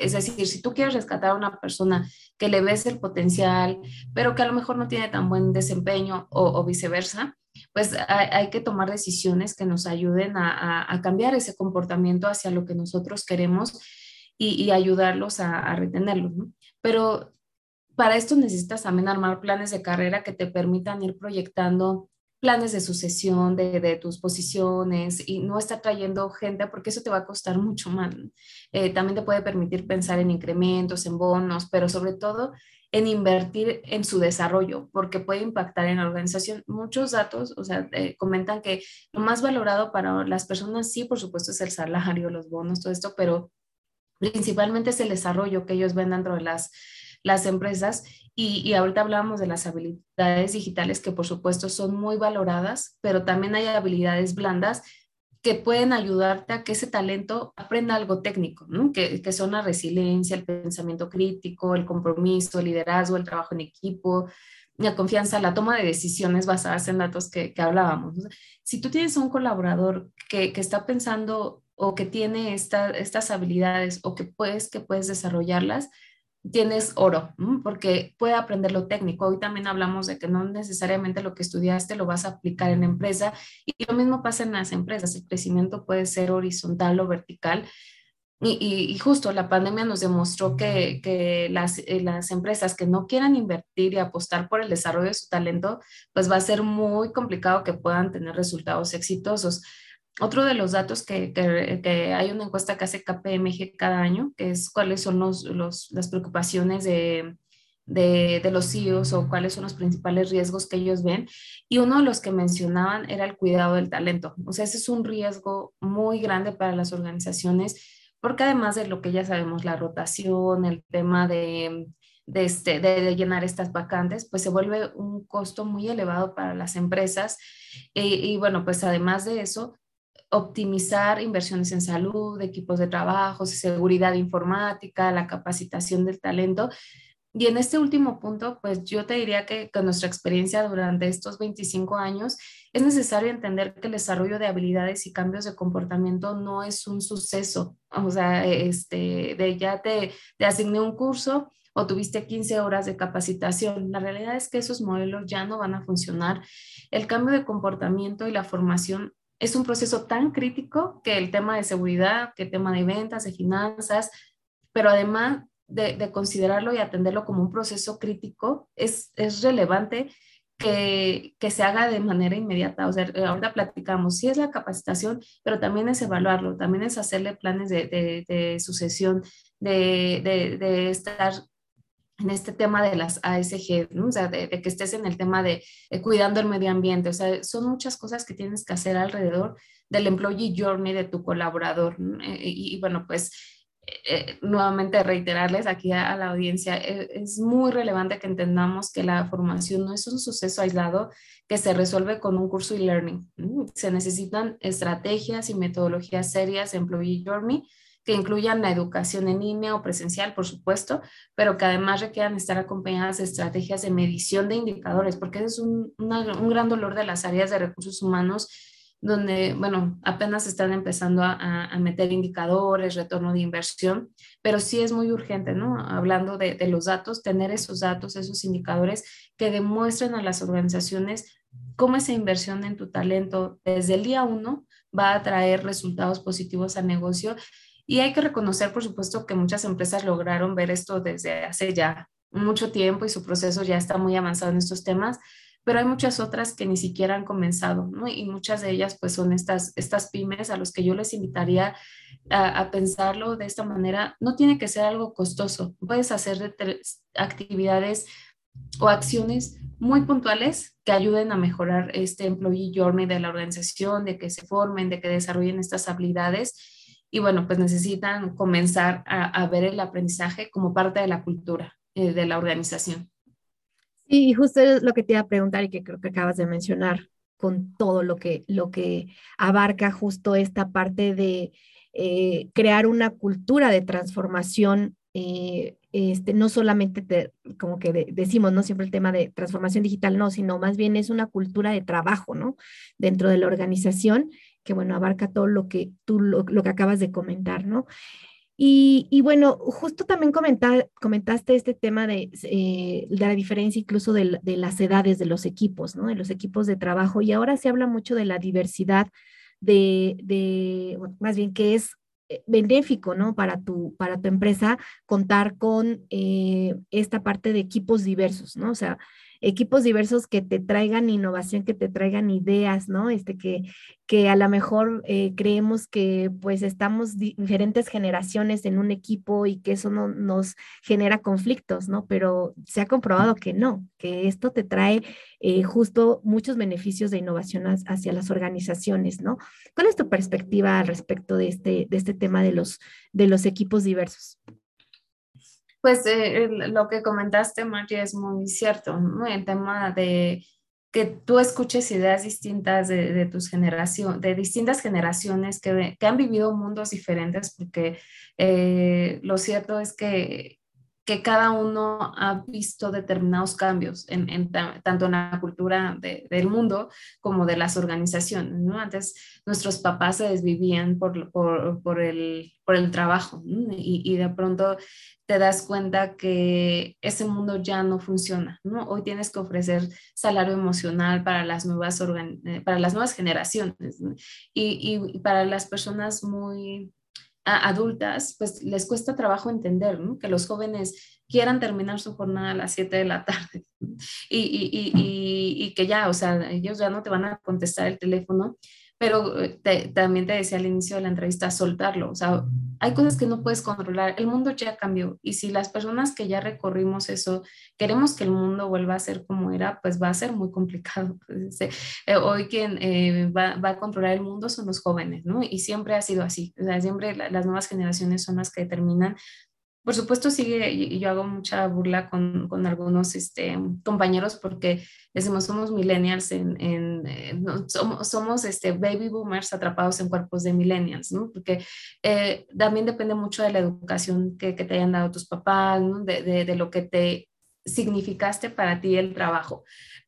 Speaker 2: Es decir, si tú quieres rescatar a una persona que le ves el potencial, pero que a lo mejor no tiene tan buen desempeño o, viceversa, pues hay, que tomar decisiones que nos ayuden a, cambiar ese comportamiento hacia lo que nosotros queremos y, ayudarlos a, a retenerlo. Pero para esto necesitas también armar planes de carrera que te permitan ir proyectando planes de sucesión de, tus posiciones y no estar trayendo gente porque eso te va a costar mucho más. Eh, también te puede permitir pensar en incrementos, en bonos, pero sobre todo en invertir en su desarrollo porque puede impactar en la organización. Muchos datos, o sea, comentan que lo más valorado para las personas, sí, por supuesto, es el salario, los bonos, todo esto, pero principalmente es el desarrollo que ellos ven dentro de las las empresas. Y, y, ahorita hablábamos de las habilidades digitales que por supuesto son muy valoradas, pero también hay habilidades blandas que pueden ayudarte a que ese talento aprenda algo técnico, que, que, son la resiliencia, el pensamiento crítico, el compromiso, el liderazgo, el trabajo en equipo, la confianza, la toma de decisiones basadas en datos que, que hablábamos. Si tú tienes un colaborador que, que está pensando o que tiene esta, estas habilidades o que puedes, que puedes desarrollarlas, tienes oro, porque puede aprender lo técnico. Hoy también hablamos de que no necesariamente lo que estudiaste lo vas a aplicar en la empresa y lo mismo pasa en las empresas. El crecimiento puede ser horizontal o vertical. Y, justo la pandemia nos demostró que, las, eh, las, empresas que no quieran invertir y apostar por el desarrollo de su talento, pues va a ser muy complicado que puedan tener resultados exitosos. Otro de los datos que, que, hay una encuesta que hace KPMG cada año, que es cuáles son los, los, las preocupaciones de, de, de, los CEOs o cuáles son los principales riesgos que ellos ven. Y uno de los que mencionaban era el cuidado del talento. O sea, ese es un riesgo muy grande para las organizaciones, porque además de lo que ya sabemos, la rotación, el tema de, de, este, de, llenar estas vacantes, pues se vuelve un costo muy elevado para las empresas. Y bueno, pues además de eso, optimizar inversiones en salud, equipos de trabajo, seguridad informática, la capacitación del talento. Y en este último punto, pues yo te diría que con nuestra experiencia durante estos 25 años, es necesario entender que el desarrollo de habilidades y cambios de comportamiento no es un suceso. O sea, este, de ya te, te asigné un curso o tuviste 15 horas de capacitación. La realidad es que esos modelos ya no van a funcionar. El cambio de comportamiento y la formación es un proceso tan crítico que el tema de seguridad, que el tema de ventas, de finanzas, pero además de, considerarlo y atenderlo como un proceso crítico, es, es relevante que, que, se haga de manera inmediata. O sea, ahora platicamos, sí es la capacitación, pero también es evaluarlo, también es hacerle planes de, de, de sucesión, de, de, estar en este tema de las ASG, ¿no? o sea, de, que estés en el tema de, cuidando el medio ambiente, o sea, son muchas cosas que tienes que hacer alrededor del employee journey de tu colaborador. Eh, y, bueno, pues eh, nuevamente reiterarles aquí a, la audiencia, eh, es muy relevante que entendamos que la formación no es un suceso aislado que se resuelve con un curso e-learning. Se necesitan estrategias y metodologías serias de employee journey que incluyan la educación en línea o presencial, por supuesto, pero que además requieran estar acompañadas de estrategias de medición de indicadores, porque es un, un gran dolor de las áreas de recursos humanos donde, bueno, apenas están empezando a, a, meter indicadores, retorno de inversión, pero sí es muy urgente, ¿no? Hablando de, de, los datos, tener esos datos, esos indicadores que demuestren a las organizaciones cómo esa inversión en tu talento desde el día uno va a traer resultados positivos al negocio y hay que reconocer, por supuesto, que muchas empresas lograron ver esto desde hace ya mucho tiempo y su proceso ya está muy avanzado en estos temas, pero hay muchas otras que ni siquiera han comenzado, ¿no? Y muchas de ellas pues son estas, estas pymes a los que yo les invitaría a, a pensarlo de esta manera. No tiene que ser algo costoso, puedes hacer actividades o acciones muy puntuales que ayuden a mejorar este employee journey de la organización, de que se formen, de que desarrollen estas habilidades. Y bueno, pues necesitan comenzar a, ver el aprendizaje como parte de la cultura eh, de la organización.
Speaker 1: Sí, justo es lo que te iba a preguntar y que creo que acabas de mencionar con todo lo que, lo que abarca justo esta parte de eh, crear una cultura de transformación eh, este, no solamente como que decimos, no siempre el tema de transformación digital, no, sino más bien es una cultura de trabajo, ¿no? Dentro de la organización, que bueno, abarca todo lo que tú, lo, que acabas de comentar, ¿no? Y, bueno, justo también comentar, comentaste este tema de, eh, de la diferencia incluso de, de, las edades de los equipos, ¿no? De los equipos de trabajo. Y ahora se habla mucho de la diversidad de, de más bien que es eh, benéfico, ¿no? Para tu, para tu empresa contar con eh, esta parte de equipos diversos, ¿no? O sea, equipos diversos que te traigan innovación, que te traigan ideas, ¿no? Este, que, que a lo mejor eh, creemos que pues estamos diferentes generaciones en un equipo y que eso no nos genera conflictos, ¿no? Pero se ha comprobado que no, que esto te trae eh, justo muchos beneficios de innovación hacia las organizaciones, ¿no? ¿Cuál es tu perspectiva al respecto de este, de este tema de los, de los equipos diversos?
Speaker 2: Pues eh, lo que comentaste, Margie, es muy cierto, ¿no? El tema de que tú escuches ideas distintas de, tus generaciones, de distintas generaciones que, que, han vivido mundos diferentes, porque eh, lo cierto es que que cada uno ha visto determinados cambios, en, tanto en la cultura del mundo como de las organizaciones. Antes nuestros papás se desvivían por, el, trabajo y, de pronto te das cuenta que ese mundo ya no funciona. Hoy tienes que ofrecer salario emocional para las nuevas, eh, para las nuevas generaciones y para las personas muy adultas, pues les cuesta trabajo entender que los jóvenes quieran terminar su jornada a las 7 de la tarde y, y, y, y, que ya, o sea, ellos ya no te van a contestar el teléfono pero eh, también te decía al inicio de la entrevista, soltarlo. O sea, hay cosas que no puedes controlar. El mundo ya cambió y si las personas que ya recorrimos eso queremos que el mundo vuelva a ser como era, pues va a ser muy complicado. Este, eh, hoy quien eh, va, va, a controlar el mundo son los jóvenes, ¿no? Y siempre ha sido así. O sea, siempre las nuevas generaciones son las que determinan por supuesto, sigue, y yo hago mucha burla con, con algunos este, compañeros porque decimos, somos millennials, en, en, eh, somos, somos, este, baby boomers atrapados en cuerpos de millennials, ¿no? Porque eh, también depende mucho de la educación que, que te hayan dado tus papás, de, de, de lo que te significaste para ti el trabajo.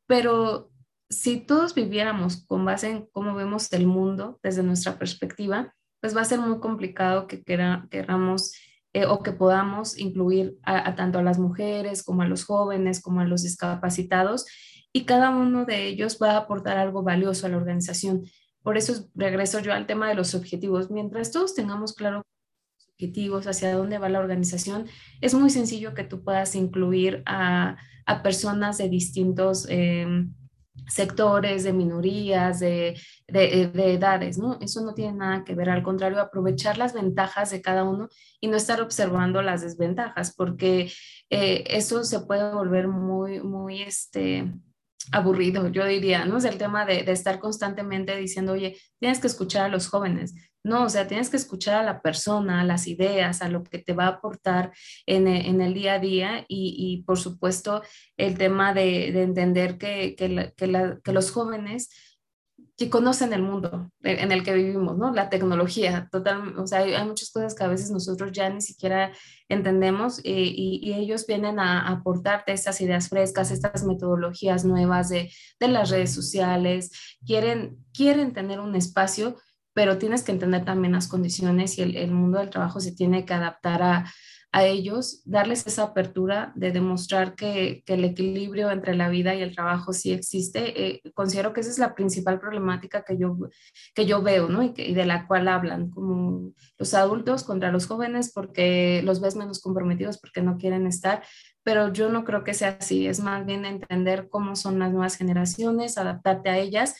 Speaker 2: Pero si todos viviéramos con base en cómo vemos el mundo desde nuestra perspectiva, pues va a ser muy complicado que queramos eh, o que podamos incluir a, tanto a las mujeres como a los jóvenes, como a los discapacitados, y cada uno de ellos va a aportar algo valioso a la organización. Por eso regreso yo al tema de los objetivos. Mientras todos tengamos claro los objetivos, hacia dónde va la organización, es muy sencillo que tú puedas incluir a, a personas de distintos... Em, sectores, de minorías, de, de, edades, ¿no? Eso no tiene nada que ver, al contrario, aprovechar las ventajas de cada uno y no estar observando las desventajas, porque eh, eso se puede volver muy, muy, este, aburrido, yo diría, ¿no? Es el tema de, de, estar constantemente diciendo, oye, tienes que escuchar a los jóvenes. No, o sea, tienes que escuchar a la persona, a las ideas, a lo que te va a aportar en, e, en el día a día y, y, por supuesto, el tema de, de entender que, que, la, que, la, que los jóvenes que conocen el mundo en el que vivimos, ¿no? La tecnología, total, o sea, hay, muchas cosas que a veces nosotros ya ni siquiera entendemos eh, y, ellos vienen a, aportarte estas ideas frescas, estas metodologías nuevas de, de las redes sociales, quieren, quieren tener un espacio, pero tienes que entender también las condiciones y el mundo del trabajo se tiene que adaptar a, a ellos, darles esa apertura de demostrar que, que, el equilibrio entre la vida y el trabajo sí existe. Eh, considero que esa es la principal problemática que yo, que yo veo, ¿no? Y, y, de la cual hablan, como los adultos contra los jóvenes porque los ves menos comprometidos porque no quieren estar, pero yo no creo que sea así, es más bien entender cómo son las nuevas generaciones, adaptarte a ellas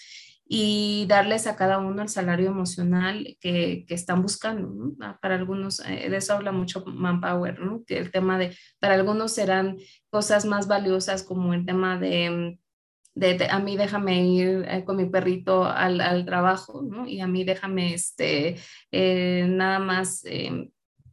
Speaker 2: y darles a cada uno el salario emocional que, que están buscando. Ah, para algunos, eh, de eso habla mucho Manpower, ¿no? que el tema de, para algunos serán cosas más valiosas como el tema de, de, a mí déjame ir eh, con mi perrito al, al, trabajo, ¿no? y a mí déjame este, eh, nada más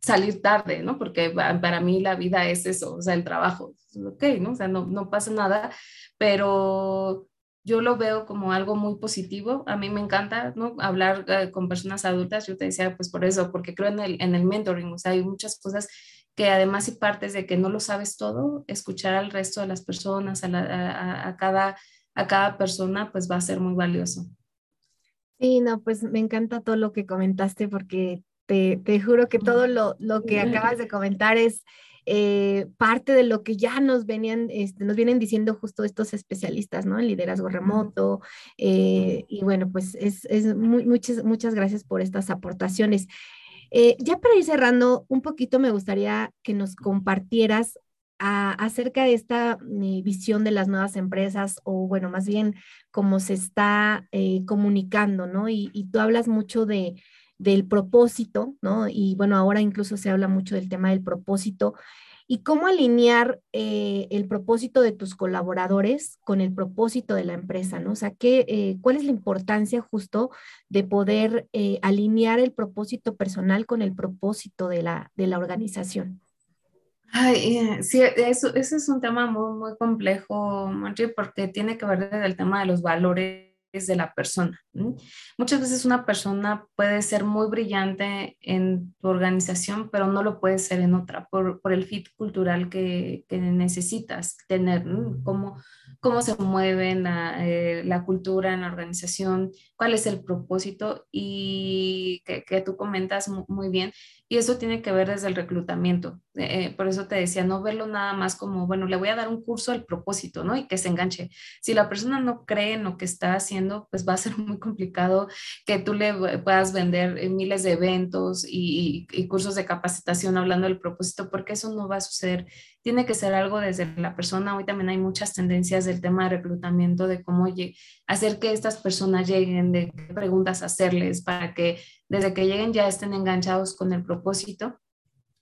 Speaker 2: salir tarde, ¿no? Porque para mí la vida es eso, o sea, el trabajo, ok, ¿no? O sea, no, no pasa nada, pero yo lo veo como algo muy positivo. A mí me encanta ¿no? hablar eh, con personas adultas. Yo te decía, pues por eso, porque creo en el, en el mentoring. O sea, hay muchas cosas que además si partes de que no lo sabes todo, escuchar al resto de las personas, a, a, cada, a cada persona, pues va a ser muy valioso.
Speaker 1: Sí, no, pues me encanta todo lo que comentaste porque te, te juro que todo lo, lo que acabas de comentar es eh, parte de lo que ya nos venían, este, nos vienen diciendo justo estos especialistas, ¿no? En liderazgo remoto. Eh, y bueno, pues es, es muchas, muchas gracias por estas aportaciones. Eh, ya para ir cerrando, un poquito me gustaría que nos compartieras acerca de esta visión de las nuevas empresas o bueno, más bien cómo se está comunicando, ¿no? Y, y, tú hablas mucho de, del propósito, ¿no? Y bueno, ahora incluso se habla mucho del tema del propósito y cómo alinear eh, el propósito de tus colaboradores con el propósito de la empresa, ¿no? O sea, ¿qué, eh, ¿cuál es la importancia justo de poder eh, alinear el propósito personal con el propósito de la, de la organización?
Speaker 2: Ay, sí, eso, es un tema muy, muy complejo, porque tiene que ver desde el tema de los valores de la persona. Muchas veces una persona puede ser muy brillante en tu organización, pero no lo puede ser en otra por, el fit cultural que, necesitas tener, cómo, cómo se mueve la, eh, la, cultura en la organización, cuál es el propósito y que, que tú comentas muy bien. Y eso tiene que ver desde el reclutamiento. Eh, por eso te decía, no verlo nada más como, bueno, le voy a dar un curso al propósito, ¿no? Y que se enganche. Si la persona no cree en lo que está haciendo, pues va a ser muy complicado que tú le puedas vender eh, miles de eventos y cursos de capacitación hablando del propósito, porque eso no va a suceder tiene que ser algo desde la persona. Hoy también hay muchas tendencias del tema de reclutamiento, de cómo hacer que estas personas lleguen, de qué preguntas hacerles para que desde que lleguen ya estén enganchados con el propósito.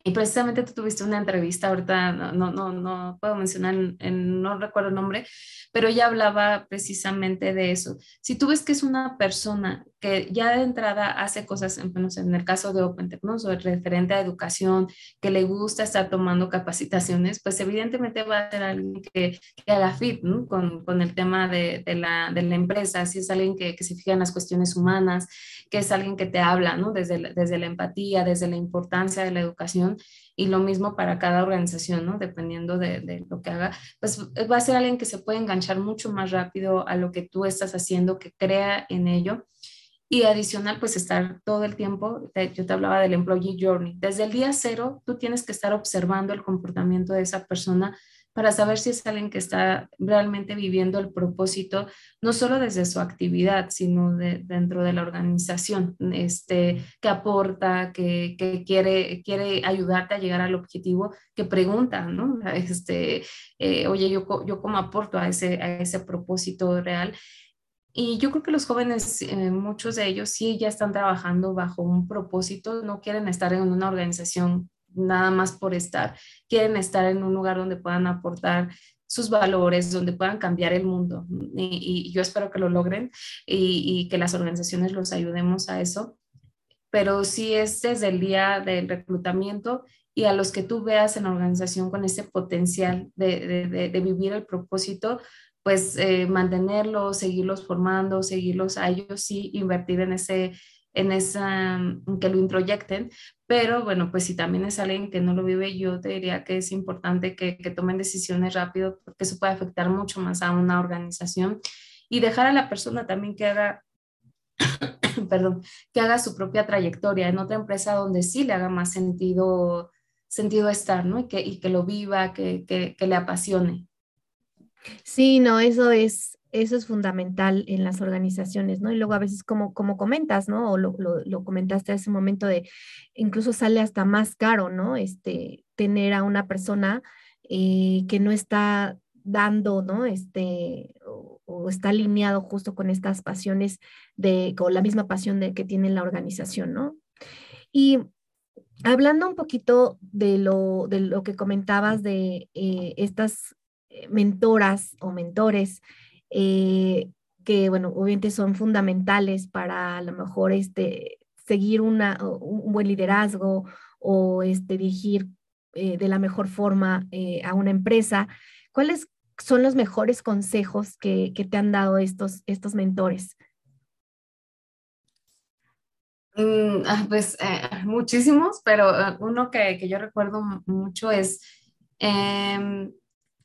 Speaker 2: Y precisamente tú tuviste una entrevista, ahorita no, no, no, puedo mencionar, no recuerdo el nombre, pero ella hablaba precisamente de eso. Si tú ves que es una persona que ya de entrada hace cosas, en, el caso de Open o referente a educación, que le gusta estar tomando capacitaciones, pues evidentemente va a ser alguien que, que haga fit con, con, el tema de, de, la, de, la, empresa, si es alguien que, que, se fija en las cuestiones humanas, que es alguien que te habla ¿no? desde, la, desde la empatía, desde la importancia de la educación. Y lo mismo para cada organización, ¿no? Dependiendo de, de, lo que haga, pues va a ser alguien que se puede enganchar mucho más rápido a lo que tú estás haciendo, que crea en ello y adicional, pues estar todo el tiempo, yo te hablaba del employee journey, desde el día cero tú tienes que estar observando el comportamiento de esa persona para saber si es alguien que está realmente viviendo el propósito, no solo desde su actividad, sino de, dentro de la organización, este, que aporta, que, que, quiere, quiere ayudarte a llegar al objetivo, que pregunta, ¿no? Este, eh, oye, yo, yo cómo aporto a ese, a ese propósito real. Y yo creo que los jóvenes, eh, muchos de ellos sí ya están trabajando bajo un propósito, no quieren estar en una organización nada más por estar, quieren estar en un lugar donde puedan aportar sus valores, donde puedan cambiar el mundo. Y, yo espero que lo logren y, que las organizaciones los ayudemos a eso. Pero sí es desde el día del reclutamiento y a los que tú veas en la organización con ese potencial de vivir el propósito, pues eh, mantenerlos, seguirlos formando, seguirlos a ellos, sí, invertir en ese, en esa, mm, que lo introyecten, pero bueno, pues si también es alguien que no lo vive, yo te diría que es importante que, que tomen decisiones rápido porque eso puede afectar mucho más a una organización y dejar a la persona también que haga perdón, que haga su propia trayectoria en otra empresa donde sí le haga más sentido, sentido estar, ¿no? Y que, y que lo viva, que, que, que le apasione.
Speaker 1: Sí, no, eso es, eso es fundamental en las organizaciones, ¿no? Y luego a veces como, como comentas, ¿no? O lo, lo, comentaste hace un momento de, incluso sale hasta más caro, ¿no? Este, tener a una persona eh, que no está dando, ¿no? Este, o, está alineado justo con estas pasiones de, con la misma pasión de, que tiene la organización, ¿no? Y hablando un poquito de lo, de lo que comentabas de eh, estas mentoras o mentores, eh, que, bueno, obviamente son fundamentales para a lo mejor este, seguir una, un buen liderazgo o este, dirigir de la mejor forma a una empresa. ¿Cuáles son los mejores consejos que, que te han dado estos, estos mentores?
Speaker 2: Mm, ah, pues eh, muchísimos, pero eh, uno que, que, yo recuerdo mucho es em,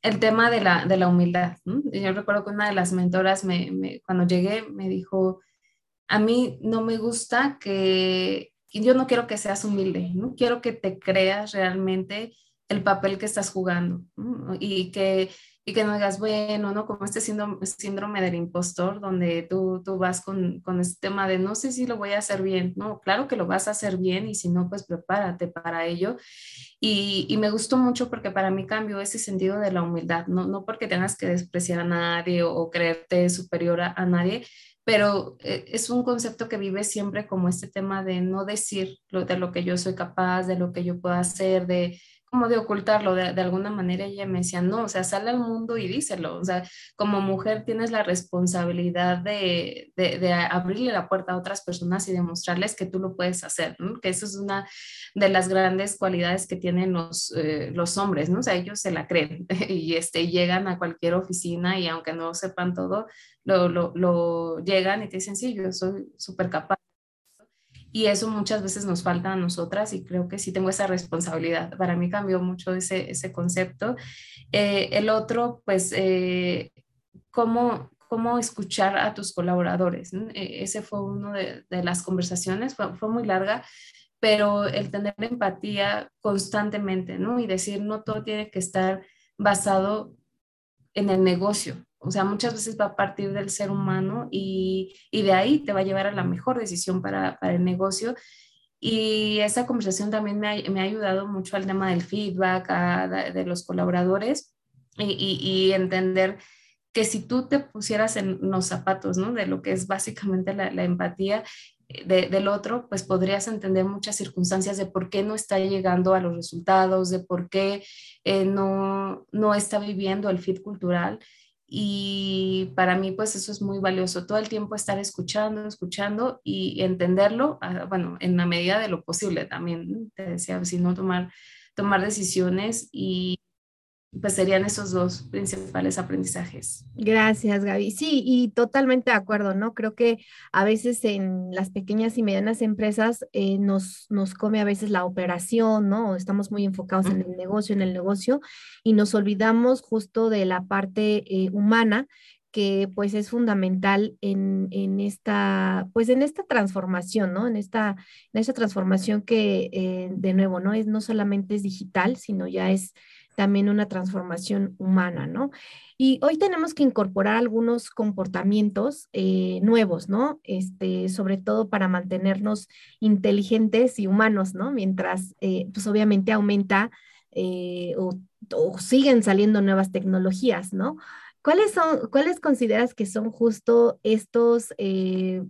Speaker 2: el tema de la, de la humildad. Yo recuerdo que una de las mentoras me, me, cuando llegué me dijo, a mí no me gusta que, yo no quiero que seas humilde, ¿no? quiero que te creas realmente el papel que estás jugando y que y que no digas, bueno, ¿no? Como este síndrome, del impostor, donde tú, tú vas con, con este tema de no sé si lo voy a hacer bien, ¿no? Claro que lo vas a hacer bien y si no, pues prepárate para ello. Y, y me gustó mucho porque para mí cambió ese sentido de la humildad, no, no porque tengas que despreciar a nadie o, creerte superior a, a nadie, pero eh, es un concepto que vive siempre como este tema de no decir lo, de lo que yo soy capaz, de lo que yo puedo hacer, de como de ocultarlo de, alguna manera. Ella me decía, no, o sea, sale al mundo y díselo. O sea, como mujer tienes la responsabilidad de, de, abrirle la puerta a otras personas y demostrarles que tú lo puedes hacer, que eso es una de las grandes cualidades que tienen los, eh, los hombres, ¿no? O sea, ellos se la creen y este, llegan a cualquier oficina y aunque no sepan todo, lo, lo, lo llegan y te dicen, sí, yo soy súper capaz y eso muchas veces nos falta a nosotras y creo que sí tengo esa responsabilidad. Para mí cambió mucho ese, ese concepto. Eh, el otro, pues, eh, cómo, cómo escuchar a tus colaboradores. E, ese fue uno de, de las conversaciones, fue, fue, muy larga, pero el tener empatía constantemente, ¿no? Y decir, no todo tiene que estar basado en el negocio, o sea, muchas veces va a partir del ser humano y, y de ahí te va a llevar a la mejor decisión para, para el negocio. Y esa conversación también me ha, me ha, ayudado mucho al tema del feedback de los colaboradores y, y, entender que si tú te pusieras en los zapatos, ¿no? De lo que es básicamente la, empatía eh, de, del otro, pues podrías entender muchas circunstancias de por qué no está llegando a los resultados, de por qué eh, no, no está viviendo el fit cultural y para mí, pues eso es muy valioso, todo el tiempo estar escuchando, escuchando y entenderlo, ah, bueno, en la medida de lo posible también, te decía, si no tomar, tomar decisiones y pues serían esos dos principales aprendizajes.
Speaker 1: Gracias, Gaby. Sí, y totalmente de acuerdo, ¿no? Creo que a veces en las pequeñas y medianas empresas eh, nos, nos come a veces la operación, ¿no? Estamos muy enfocados en el negocio, en el negocio, y nos olvidamos justo de la parte eh, humana que pues es fundamental en, en, esta, pues en esta transformación, ¿no? En esta, en esta transformación que, eh, de nuevo, ¿no? Es no solamente es digital, sino ya es también una transformación humana, ¿no? Y hoy tenemos que incorporar algunos comportamientos eh, nuevos, ¿no? Este, sobre todo para mantenernos inteligentes y humanos, ¿no? Mientras, eh, pues obviamente aumenta eh, o, siguen saliendo nuevas tecnologías, ¿no? ¿Cuáles son, cuáles consideras que son justo estos,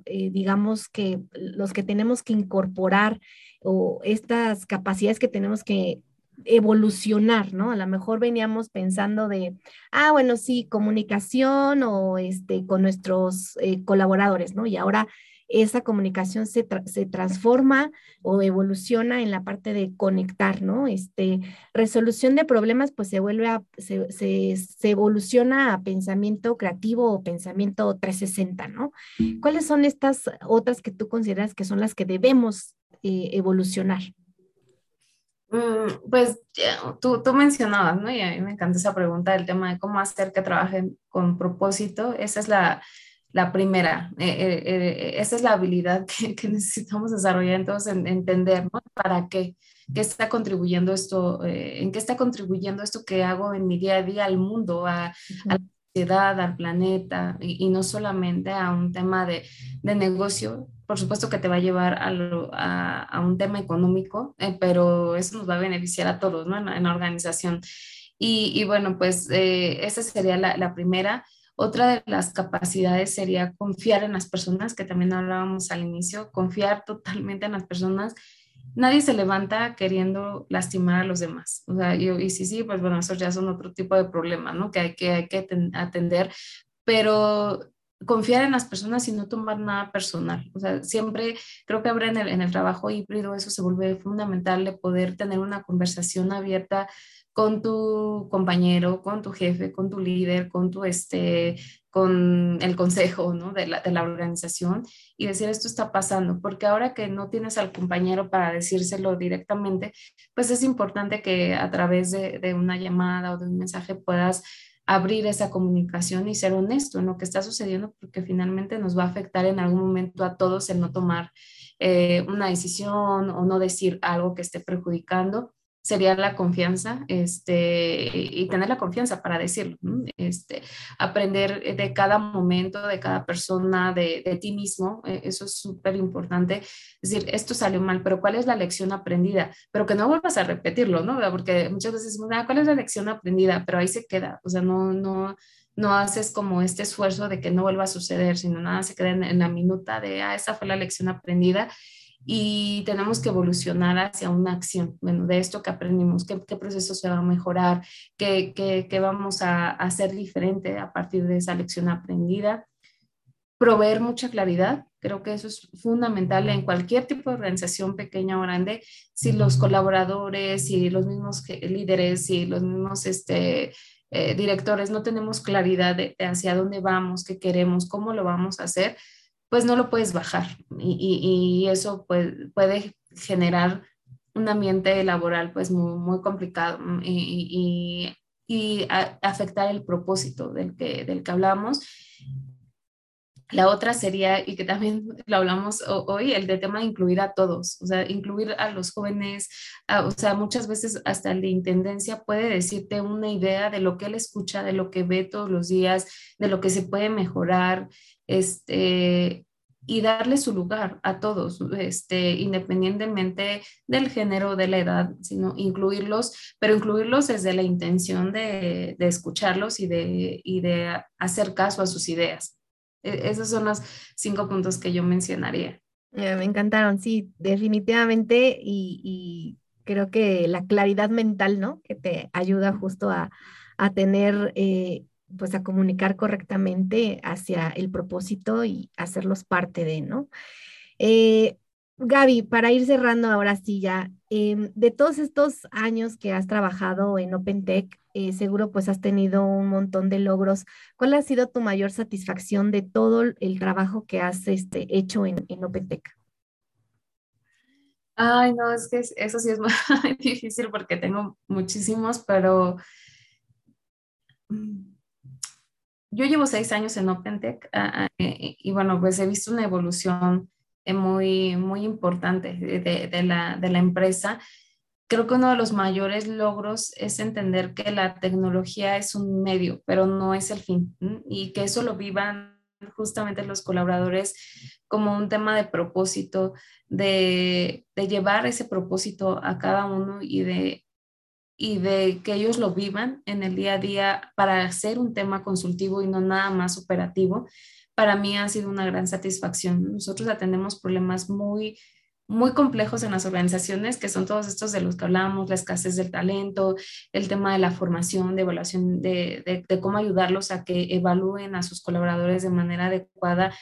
Speaker 1: digamos que los que tenemos que incorporar o estas capacidades que tenemos que evolucionar, ¿no? A lo mejor veníamos pensando de, ah, bueno, sí, comunicación o este, con nuestros eh, colaboradores, ¿no? Y ahora esa comunicación se, se, transforma o evoluciona en la parte de conectar, ¿no? Este, resolución de problemas, pues se vuelve a, se, se, evoluciona a pensamiento creativo o pensamiento 360, ¿no? ¿Cuáles son estas otras que tú consideras que son las que debemos eh, evolucionar?
Speaker 2: Mm, pues tú, tú mencionabas, ¿no? Y a mí me encanta esa pregunta del tema de cómo hacer que trabajen con propósito. Esa es la, la primera, eh, eh, eh, esa es la habilidad que, que necesitamos desarrollar, entonces entender, ¿no? ¿Para qué? ¿Qué está contribuyendo esto? ¿En qué está contribuyendo esto que hago en mi día a día al mundo, a, a la sociedad, al planeta, y, y, no solamente a un tema de, de negocio, por supuesto que te va a llevar a, a, un tema económico, eh, pero eso nos va a beneficiar a todos, ¿no? En la, organización. Y, bueno, pues eh, esa sería la, la primera. Otra de las capacidades sería confiar en las personas, que también hablábamos al inicio, confiar totalmente en las personas. Nadie se levanta queriendo lastimar a los demás. O sea, yo, y sí, sí, pues bueno, eso ya son otro tipo de problema, ¿no? Que hay que, hay que atender, pero confiar en las personas y no tomar nada personal. O sea, siempre creo que habrá en el, en el trabajo híbrido eso se vuelve fundamental de poder tener una conversación abierta con tu compañero, con tu jefe, con tu líder, con tu este, con el consejo ¿no? de, la, de la organización y decir esto está pasando, porque ahora que no tienes al compañero para decírselo directamente, pues es importante que a través de, de una llamada o de un mensaje puedas abrir esa comunicación y ser honesto en lo que está sucediendo, porque finalmente nos va a afectar en algún momento a todos el no tomar eh, una decisión o no decir algo que esté perjudicando sería la confianza este, y tener la confianza para decirlo, este, aprender de cada momento, de cada persona, de, de ti mismo, eh, eso es súper importante, es decir, esto salió mal, pero ¿cuál es la lección aprendida? Pero que no vuelvas a repetirlo, ¿no? Porque muchas veces, ah, ¿cuál es la lección aprendida? Pero ahí se queda, o sea, no, no, no haces como este esfuerzo de que no vuelva a suceder, sino nada se queda en, en la minuta de, ah, esa fue la lección aprendida y tenemos que evolucionar hacia una acción, bueno, de esto que aprendimos, qué, qué proceso se va a mejorar, qué, qué, qué vamos a, hacer diferente a partir de esa lección aprendida. Proveer mucha claridad, creo que eso es fundamental en cualquier tipo de organización pequeña o grande, si los colaboradores, si los mismos líderes, si los mismos este, eh, directores no tenemos claridad de hacia dónde vamos, qué queremos, cómo lo vamos a hacer, pues no lo puedes bajar y, eso puede generar un ambiente laboral pues muy, muy complicado mm, y, afectar el propósito del que, del que hablamos. La otra sería, y que también lo hablamos hoy, el de tema de incluir a todos, o sea, incluir a los jóvenes, o sea, muchas veces hasta el de intendencia puede decirte una idea de lo que él escucha, de lo que ve todos los días, de lo que se puede mejorar, este, y darle su lugar a todos, este, independientemente del género, de la edad, sino incluirlos, pero incluirlos desde la intención de, de escucharlos y de, y de hacer caso a sus ideas. E, esos son los cinco puntos que yo mencionaría.
Speaker 1: Me encantaron, sí, definitivamente, y, y, creo que la claridad mental, ¿no? Que te ayuda justo a, a tener eh, pues a comunicar correctamente hacia el propósito y hacerlos parte de, ¿no? Eh, Gaby, para ir cerrando ahora sí ya, em, de todos estos años que has trabajado en OpenTech, eh, seguro pues has tenido un montón de logros. ¿Cuál ha sido tu mayor satisfacción de todo el trabajo que has este, hecho en, en OpenTech?
Speaker 2: Ay, no, es que eso sí es muy difícil porque tengo muchísimos, pero mm, yo llevo seis años en OpenTech ah, ah, eh, y bueno, pues he visto una evolución muy, muy importante de, la, de la empresa. Creo que uno de los mayores logros es entender que la tecnología es un medio, pero no es el fin, y que eso lo vivan justamente los colaboradores como un tema de propósito, de, de llevar ese propósito a cada uno y de y de que ellos lo vivan en el día a día para hacer un tema consultivo y no nada más operativo, para mí ha sido una gran satisfacción. Nosotros atendemos problemas muy, muy complejos en las organizaciones, que son todos estos de los que hablábamos, la escasez del talento, el tema de la formación, de evaluación, de, de, cómo ayudarlos a que evalúen a sus colaboradores de manera adecuada,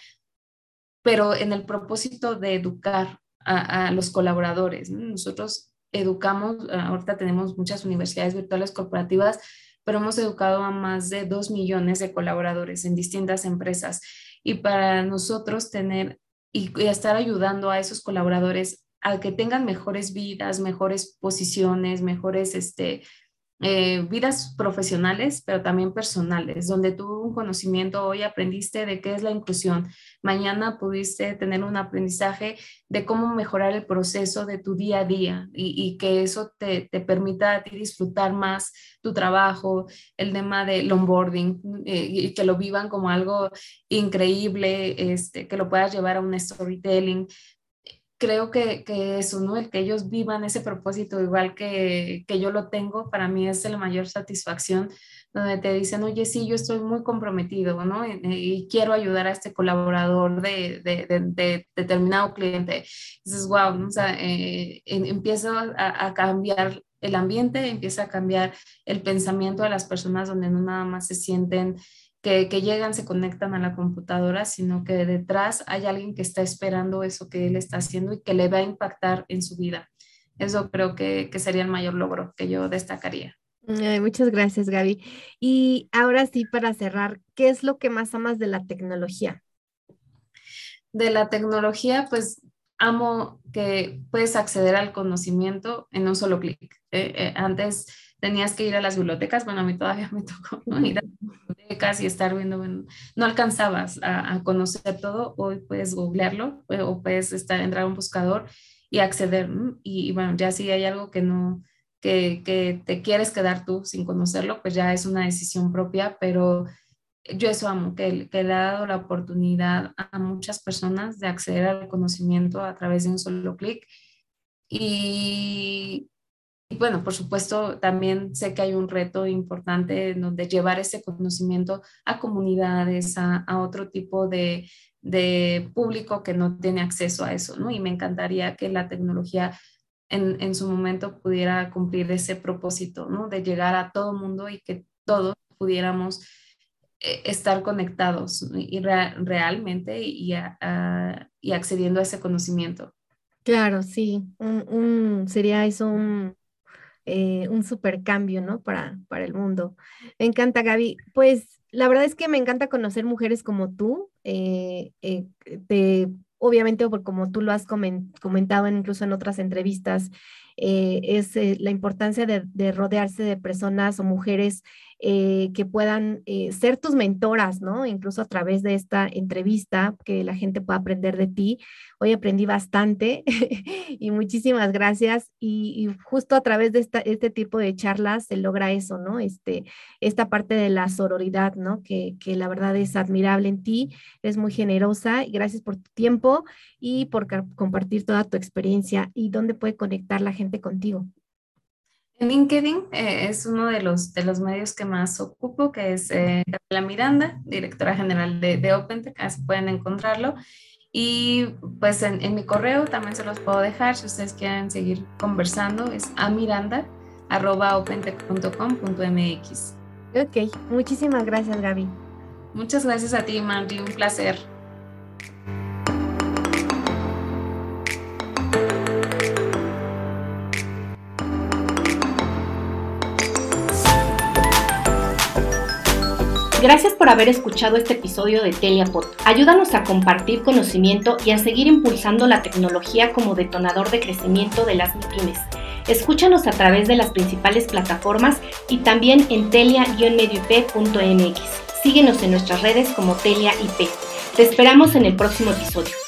Speaker 2: pero en el propósito de educar a, a los colaboradores. Nosotros educamos, eh, ahorita tenemos muchas universidades virtuales corporativas, pero hemos educado a más de dos millones de colaboradores en distintas empresas. Y para nosotros tener y, estar ayudando a esos colaboradores a que tengan mejores vidas, mejores posiciones, mejores este, eh, vidas profesionales, pero también personales, donde tú un conocimiento hoy aprendiste de qué es la inclusión, mañana pudiste tener un aprendizaje de cómo mejorar el proceso de tu día a día y, que eso te, te, permita ti disfrutar más tu trabajo, el tema del onboarding eh, y que lo vivan como algo increíble, este, que lo puedas llevar a un storytelling creo que, que, eso, ¿no? El que ellos vivan ese propósito igual que, que yo lo tengo, para mí es la mayor satisfacción, donde te dicen, oye, sí, yo estoy muy comprometido, ¿no? Y, quiero ayudar a este colaborador de, de, de, determinado cliente. Dices, wow, o sea, eh, empiezo a, a cambiar el ambiente, empieza a cambiar el pensamiento de las personas donde no nada más se sienten que, llegan, se conectan a la computadora, sino que detrás hay alguien que está esperando eso que él está haciendo y que le va a impactar en su vida. Eso creo que, sería el mayor logro que yo destacaría.
Speaker 1: muchas gracias, Gaby. Y ahora sí, para cerrar, ¿qué es lo que más amas de la tecnología?
Speaker 2: De la tecnología, pues amo que puedes acceder al conocimiento en un solo clic. Eh, eh, antes tenías que ir a las bibliotecas, bueno, a mí todavía me tocó ir a las bibliotecas y estar viendo, no alcanzabas a, conocer todo, hoy puedes googlearlo eh, o puedes estar, entrar a un buscador y acceder, y, bueno, ya si hay algo que no, que, que te quieres quedar tú sin conocerlo, pues ya es una decisión propia, pero yo eso amo, que, que, le ha dado la oportunidad a muchas personas de acceder al conocimiento a través de un solo clic. Y, bueno, por supuesto, también sé que hay un reto importante en donde llevar ese conocimiento a comunidades, a, otro tipo de, público que no tiene acceso a eso, ¿no? Y me encantaría que la tecnología en, su momento pudiera cumplir ese propósito, ¿no? De llegar a todo mundo y que todos pudiéramos eh, estar conectados y realmente y, y, accediendo a ese conocimiento.
Speaker 1: Claro, sí, sería eso un, eh, un super cambio, ¿no? Para, para el mundo. Me encanta, Gaby. Pues la verdad es que me encanta conocer mujeres como tú. Eh, obviamente, como tú lo has comentado incluso en otras entrevistas, es la importancia de, de, rodearse de personas o mujeres eh, que puedan eh, ser tus mentoras, ¿no? Incluso a través de esta entrevista, que la gente pueda aprender de ti. Hoy aprendí bastante y muchísimas gracias. Y, justo a través de este tipo de charlas se logra eso, ¿no? Este, esta parte de la sororidad, ¿no? Que, que la verdad es admirable en ti, eres muy generosa y gracias por tu tiempo y por compartir toda tu experiencia y dónde puede conectar la gente contigo.
Speaker 2: LinkedIn eh, es uno de los, de los medios que más ocupo, que es eh, Miranda, directora general de, de OpenTech, así pueden encontrarlo. Y pues en, en, mi correo también se los puedo dejar si ustedes quieren seguir conversando, es amiranda.opentech.com.mx.
Speaker 1: Ok, muchísimas gracias Gaby.
Speaker 2: Muchas gracias a ti, Mandy, un placer.
Speaker 3: Gracias por haber escuchado este episodio de Teliapod. Ayúdanos a compartir conocimiento y a seguir impulsando la tecnología como detonador de crecimiento de las MIPIMES. Escúchanos a través de las principales plataformas y también en telia-medioip.mx. Síguenos en nuestras redes como Telia IP. Te esperamos en el próximo episodio.